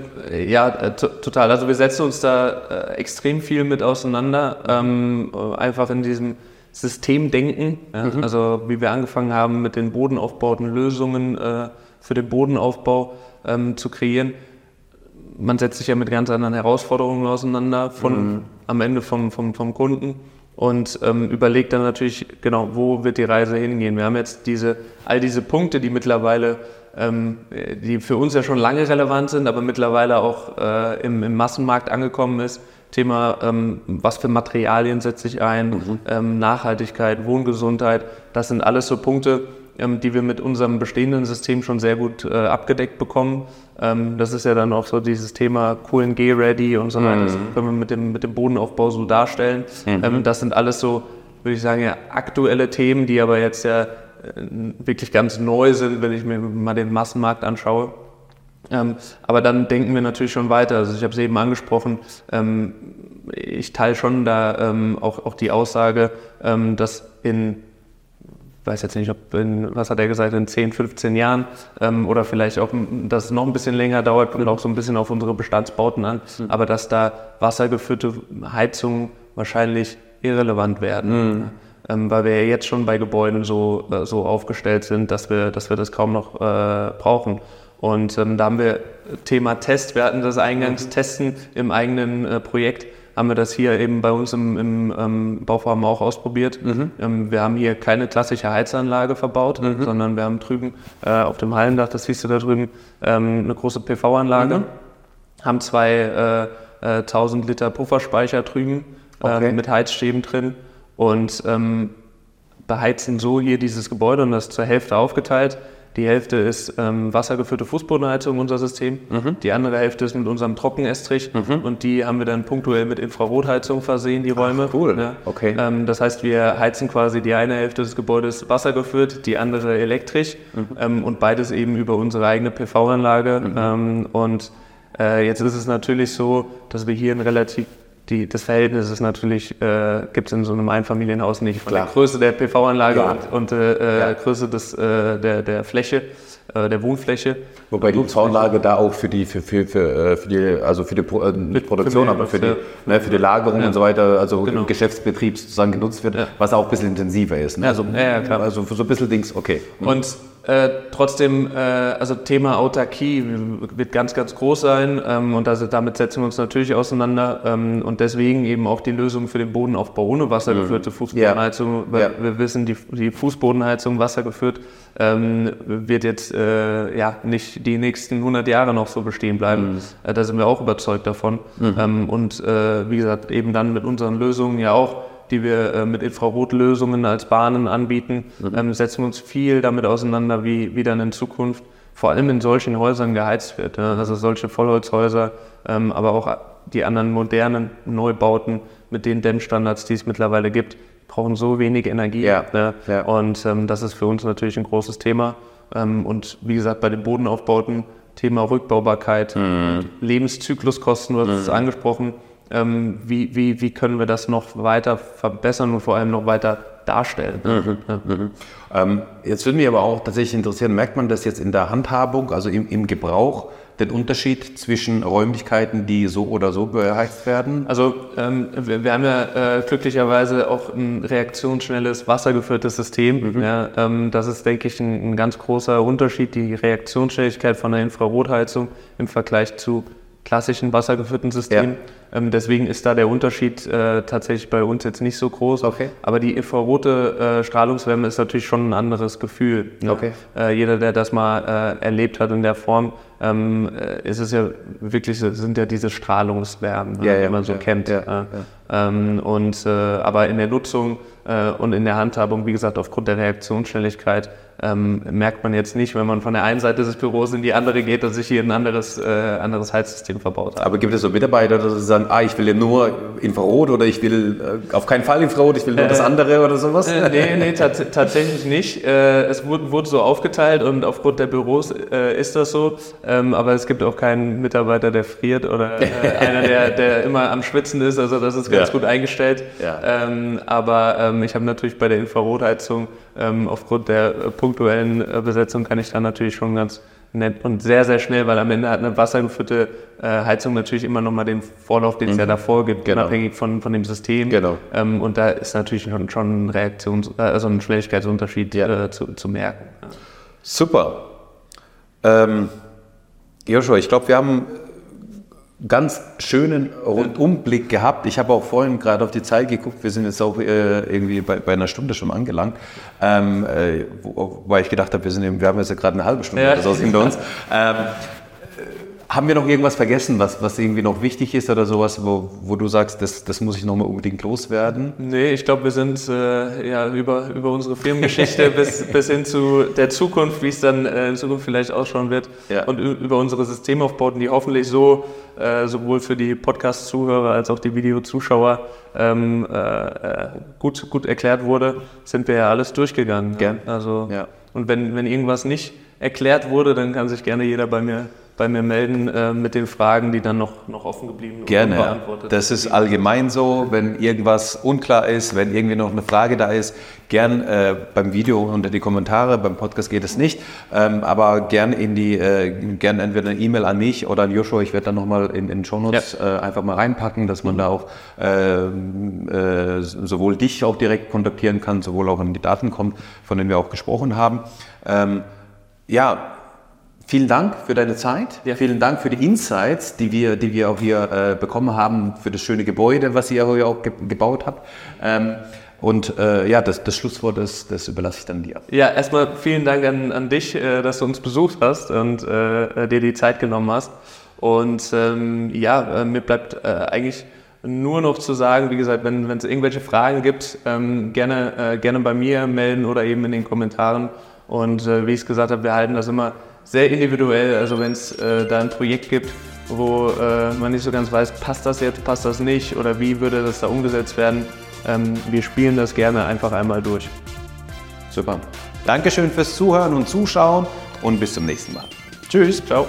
ja, äh, total. Also wir setzen uns da äh, extrem viel mit auseinander, ähm, einfach in diesem Systemdenken, ja? mhm. also wie wir angefangen haben mit den bodenaufbauten Lösungen äh, für den Bodenaufbau ähm, zu kreieren. Man setzt sich ja mit ganz anderen Herausforderungen auseinander, von, mhm. am Ende vom, vom, vom Kunden und ähm, überlegt dann natürlich, genau, wo wird die Reise hingehen. Wir haben jetzt diese, all diese Punkte, die mittlerweile, ähm, die für uns ja schon lange relevant sind, aber mittlerweile auch äh, im, im Massenmarkt angekommen ist. Thema, ähm, was für Materialien setze ich ein, mhm. ähm, Nachhaltigkeit, Wohngesundheit, das sind alles so Punkte, die wir mit unserem bestehenden System schon sehr gut äh, abgedeckt bekommen. Ähm, das ist ja dann auch so dieses Thema QNG-Ready und so weiter. Mhm. Das können wir mit dem, mit dem Bodenaufbau so darstellen. Mhm. Ähm, das sind alles so, würde ich sagen, ja, aktuelle Themen, die aber jetzt ja äh, wirklich ganz neu sind, wenn ich mir mal den Massenmarkt anschaue. Ähm, aber dann denken wir natürlich schon weiter. Also ich habe es eben angesprochen, ähm, ich teile schon da ähm, auch, auch die Aussage, ähm, dass in weiß jetzt nicht, ob in, was hat er gesagt, in 10, 15 Jahren ähm, oder vielleicht auch, dass es noch ein bisschen länger dauert, kommt auch so ein bisschen auf unsere Bestandsbauten an, mhm. aber dass da wassergeführte Heizungen wahrscheinlich irrelevant werden. Mhm. Ähm, weil wir ja jetzt schon bei Gebäuden so, äh, so aufgestellt sind, dass wir, dass wir das kaum noch äh, brauchen. Und ähm, da haben wir Thema Test, wir hatten das eingangs mhm. Testen im eigenen äh, Projekt haben wir das hier eben bei uns im, im ähm, Bauvorhaben auch ausprobiert. Mhm. Ähm, wir haben hier keine klassische Heizanlage verbaut, mhm. sondern wir haben drüben äh, auf dem Hallendach, das siehst du da drüben, ähm, eine große PV-Anlage, mhm. haben zwei äh, äh, 1000 Liter Pufferspeicher drüben okay. mit Heizstäben drin und ähm, beheizen so hier dieses Gebäude und das zur Hälfte aufgeteilt Die Hälfte ist ähm, wassergeführte Fußbodenheizung, unser System. Mhm. Die andere Hälfte ist mit unserem Trockenestrich. Mhm. Und die haben wir dann punktuell mit Infrarotheizung versehen, die Räume. Ach, cool. Ja. Okay. Ähm, das heißt, wir heizen quasi die eine Hälfte des Gebäudes wassergeführt, die andere elektrisch. Mhm. Ähm, und beides eben über unsere eigene PV-Anlage. Mhm. Ähm, und äh, jetzt ist es natürlich so, dass wir hier ein relativ die, das Verhältnis ist natürlich, äh, gibt es in so einem Einfamilienhaus nicht von Klar. der Größe der PV-Anlage ja. und, und äh, ja. Größe des, äh, der, der Fläche, äh, der Wohnfläche. Wobei die PV-Anlage da auch für die, für, für, für, äh, für die, also für die Pro, äh, nicht Produktion, für aber für die, ne, für die Lagerung und so weiter, also genau. im Geschäftsbetrieb sozusagen genutzt wird, was auch ein bisschen intensiver ist. Ne? Also, ja, klar. also für so ein bisschen Dings, okay. Und äh, trotzdem, äh, also Thema Autarkie wird ganz, ganz groß sein ähm, und das, damit setzen wir uns natürlich auseinander ähm, und deswegen eben auch die Lösung für den Bodenaufbau ohne wassergeführte mhm. Fußbodenheizung. Ja. Ja. Wir wissen, die, die Fußbodenheizung wassergeführt ähm, wird jetzt äh, ja nicht die nächsten 100 Jahre noch so bestehen bleiben. Mhm. Äh, da sind wir auch überzeugt davon. Mhm. Ähm, und äh, wie gesagt, eben dann mit unseren Lösungen ja auch die wir äh, mit Infrarotlösungen als Bahnen anbieten, mhm. ähm, setzen wir uns viel damit auseinander, wie, wie dann in Zukunft vor allem in solchen Häusern geheizt wird. Ja? Also solche Vollholzhäuser, ähm, aber auch die anderen modernen Neubauten mit den Dämmstandards, die es mittlerweile gibt, brauchen so wenig Energie. Ja. Ne? Ja. Und ähm, das ist für uns natürlich ein großes Thema. Ähm, und wie gesagt, bei den Bodenaufbauten, Thema Rückbaubarkeit, mhm. Lebenszykluskosten, du hast es mhm. angesprochen ähm, wie, wie, wie können wir das noch weiter verbessern und vor allem noch weiter darstellen. Mhm, ja. mhm. Ähm, jetzt würde mich aber auch tatsächlich interessieren, merkt man das jetzt in der Handhabung, also im, im Gebrauch, den Unterschied zwischen Räumlichkeiten, die so oder so beheizt werden? Also ähm, wir, wir, haben ja äh, glücklicherweise auch ein reaktionsschnelles, wassergeführtes System. Mhm. Ja, ähm, das ist, denke ich, ein, ein, ganz großer Unterschied, die Reaktionsschnelligkeit von der Infrarotheizung im Vergleich zu klassischen wassergeführten Systemen. Ja. Ähm, deswegen ist da der Unterschied äh, tatsächlich bei uns jetzt nicht so groß. Okay. Aber die infrarote äh, Strahlungswärme ist natürlich schon ein anderes Gefühl. Ne? Okay. Äh, jeder, der das mal äh, erlebt hat in der Form, ähm, äh, ist es ja wirklich, sind ja diese Strahlungswärmen, ne, ja, ja, die man so kennt. Ähm, und, äh, aber in der Nutzung und in der Handhabung, wie gesagt, aufgrund der Reaktionsschnelligkeit, ähm, merkt man jetzt nicht, wenn man von der einen Seite des Büros in die andere geht, dass ich hier ein anderes, äh, anderes Heizsystem verbaut habe. Aber gibt es so Mitarbeiter, die sagen, ah, ich will ja nur Infrarot oder ich will äh, auf keinen Fall Infrarot, ich will nur äh, das andere oder sowas? Äh, nee, nee, tatsächlich nicht. Äh, es wurde, wurde, so aufgeteilt und aufgrund der Büros äh, ist das so. Ähm, aber es gibt auch keinen Mitarbeiter, der friert oder äh, einer, der, der immer am Schwitzen ist. Also das ist ganz ja. gut eingestellt. Ja. Ähm, aber ähm, ich habe natürlich bei der Infrarotheizung ähm, aufgrund der Punkte punktuellen äh, Besetzung kann ich dann natürlich schon ganz nett und sehr, sehr schnell, weil am Ende hat eine wassergeführte äh, Heizung natürlich immer nochmal den Vorlauf, den es mhm. ja davor gibt, genau. unabhängig von, von dem System. Genau. Ähm, und da ist natürlich schon, schon ein Reaktions-, äh, also ein Schnelligkeitsunterschied ja. äh, zu, zu merken. Super. Ähm, Joshua, ich glaube, wir haben ganz schönen Rundumblick gehabt. Ich habe auch vorhin gerade auf die Zeit geguckt. Wir sind jetzt auch äh, irgendwie bei, bei, einer Stunde schon angelangt, ähm, äh, wo, wobei ich gedacht habe, wir, sind, wir haben jetzt ja gerade eine halbe Stunde ja. oder so hinter uns. Ähm, haben wir noch irgendwas vergessen, was, was irgendwie noch wichtig ist oder sowas, wo, wo du sagst, das, das muss ich nochmal unbedingt loswerden? Nee, ich glaube, wir sind äh, ja, über, über unsere Firmengeschichte bis, bis hin zu der Zukunft, wie es dann äh, in Zukunft vielleicht ausschauen wird ja. und über unsere Systemaufbauten, die hoffentlich so äh, sowohl für die Podcast-Zuhörer als auch die Videozuschauer ähm, äh, gut, gut erklärt wurde, sind wir ja alles durchgegangen. Gern. Also, ja. Und wenn, wenn irgendwas nicht erklärt wurde, dann kann sich gerne jeder bei mir bei mir melden äh, mit den Fragen, die dann noch, noch offen geblieben sind. Gerne. Das ist allgemein so, wenn irgendwas unklar ist, wenn irgendwie noch eine Frage da ist, gern äh, beim Video unter die Kommentare, beim Podcast geht es nicht, ähm, aber gern in die, äh, gern entweder eine E-Mail an mich oder an Joshua, ich werde dann nochmal in, den Shownotes ja. äh, einfach mal reinpacken, dass man da auch ähm, äh, sowohl dich auch direkt kontaktieren kann, sowohl auch an die Daten kommt, von denen wir auch gesprochen haben. Ähm, ja, Vielen Dank für deine Zeit. Ja. Vielen Dank für die Insights, die wir, die wir auch hier äh, bekommen haben, für das schöne Gebäude, was ihr hier auch ge gebaut habt. Ähm, und äh, ja, das, das Schlusswort, das, das überlasse ich dann dir. Ja, erstmal vielen Dank an, an dich, äh, dass du uns besucht hast und äh, dir die Zeit genommen hast. Und ähm, ja, äh, mir bleibt äh, eigentlich nur noch zu sagen, wie gesagt, wenn es irgendwelche Fragen gibt, ähm, gerne, gerne bei mir melden oder eben in den Kommentaren. Und äh, wie ich es gesagt habe, wir halten das immer sehr individuell. Also wenn es äh, da ein Projekt gibt, wo äh, man nicht so ganz weiß, passt das jetzt, passt das nicht oder wie würde das da umgesetzt werden, ähm, wir spielen das gerne einfach einmal durch. Super. Dankeschön fürs Zuhören und Zuschauen und bis zum nächsten Mal. Tschüss. Ciao.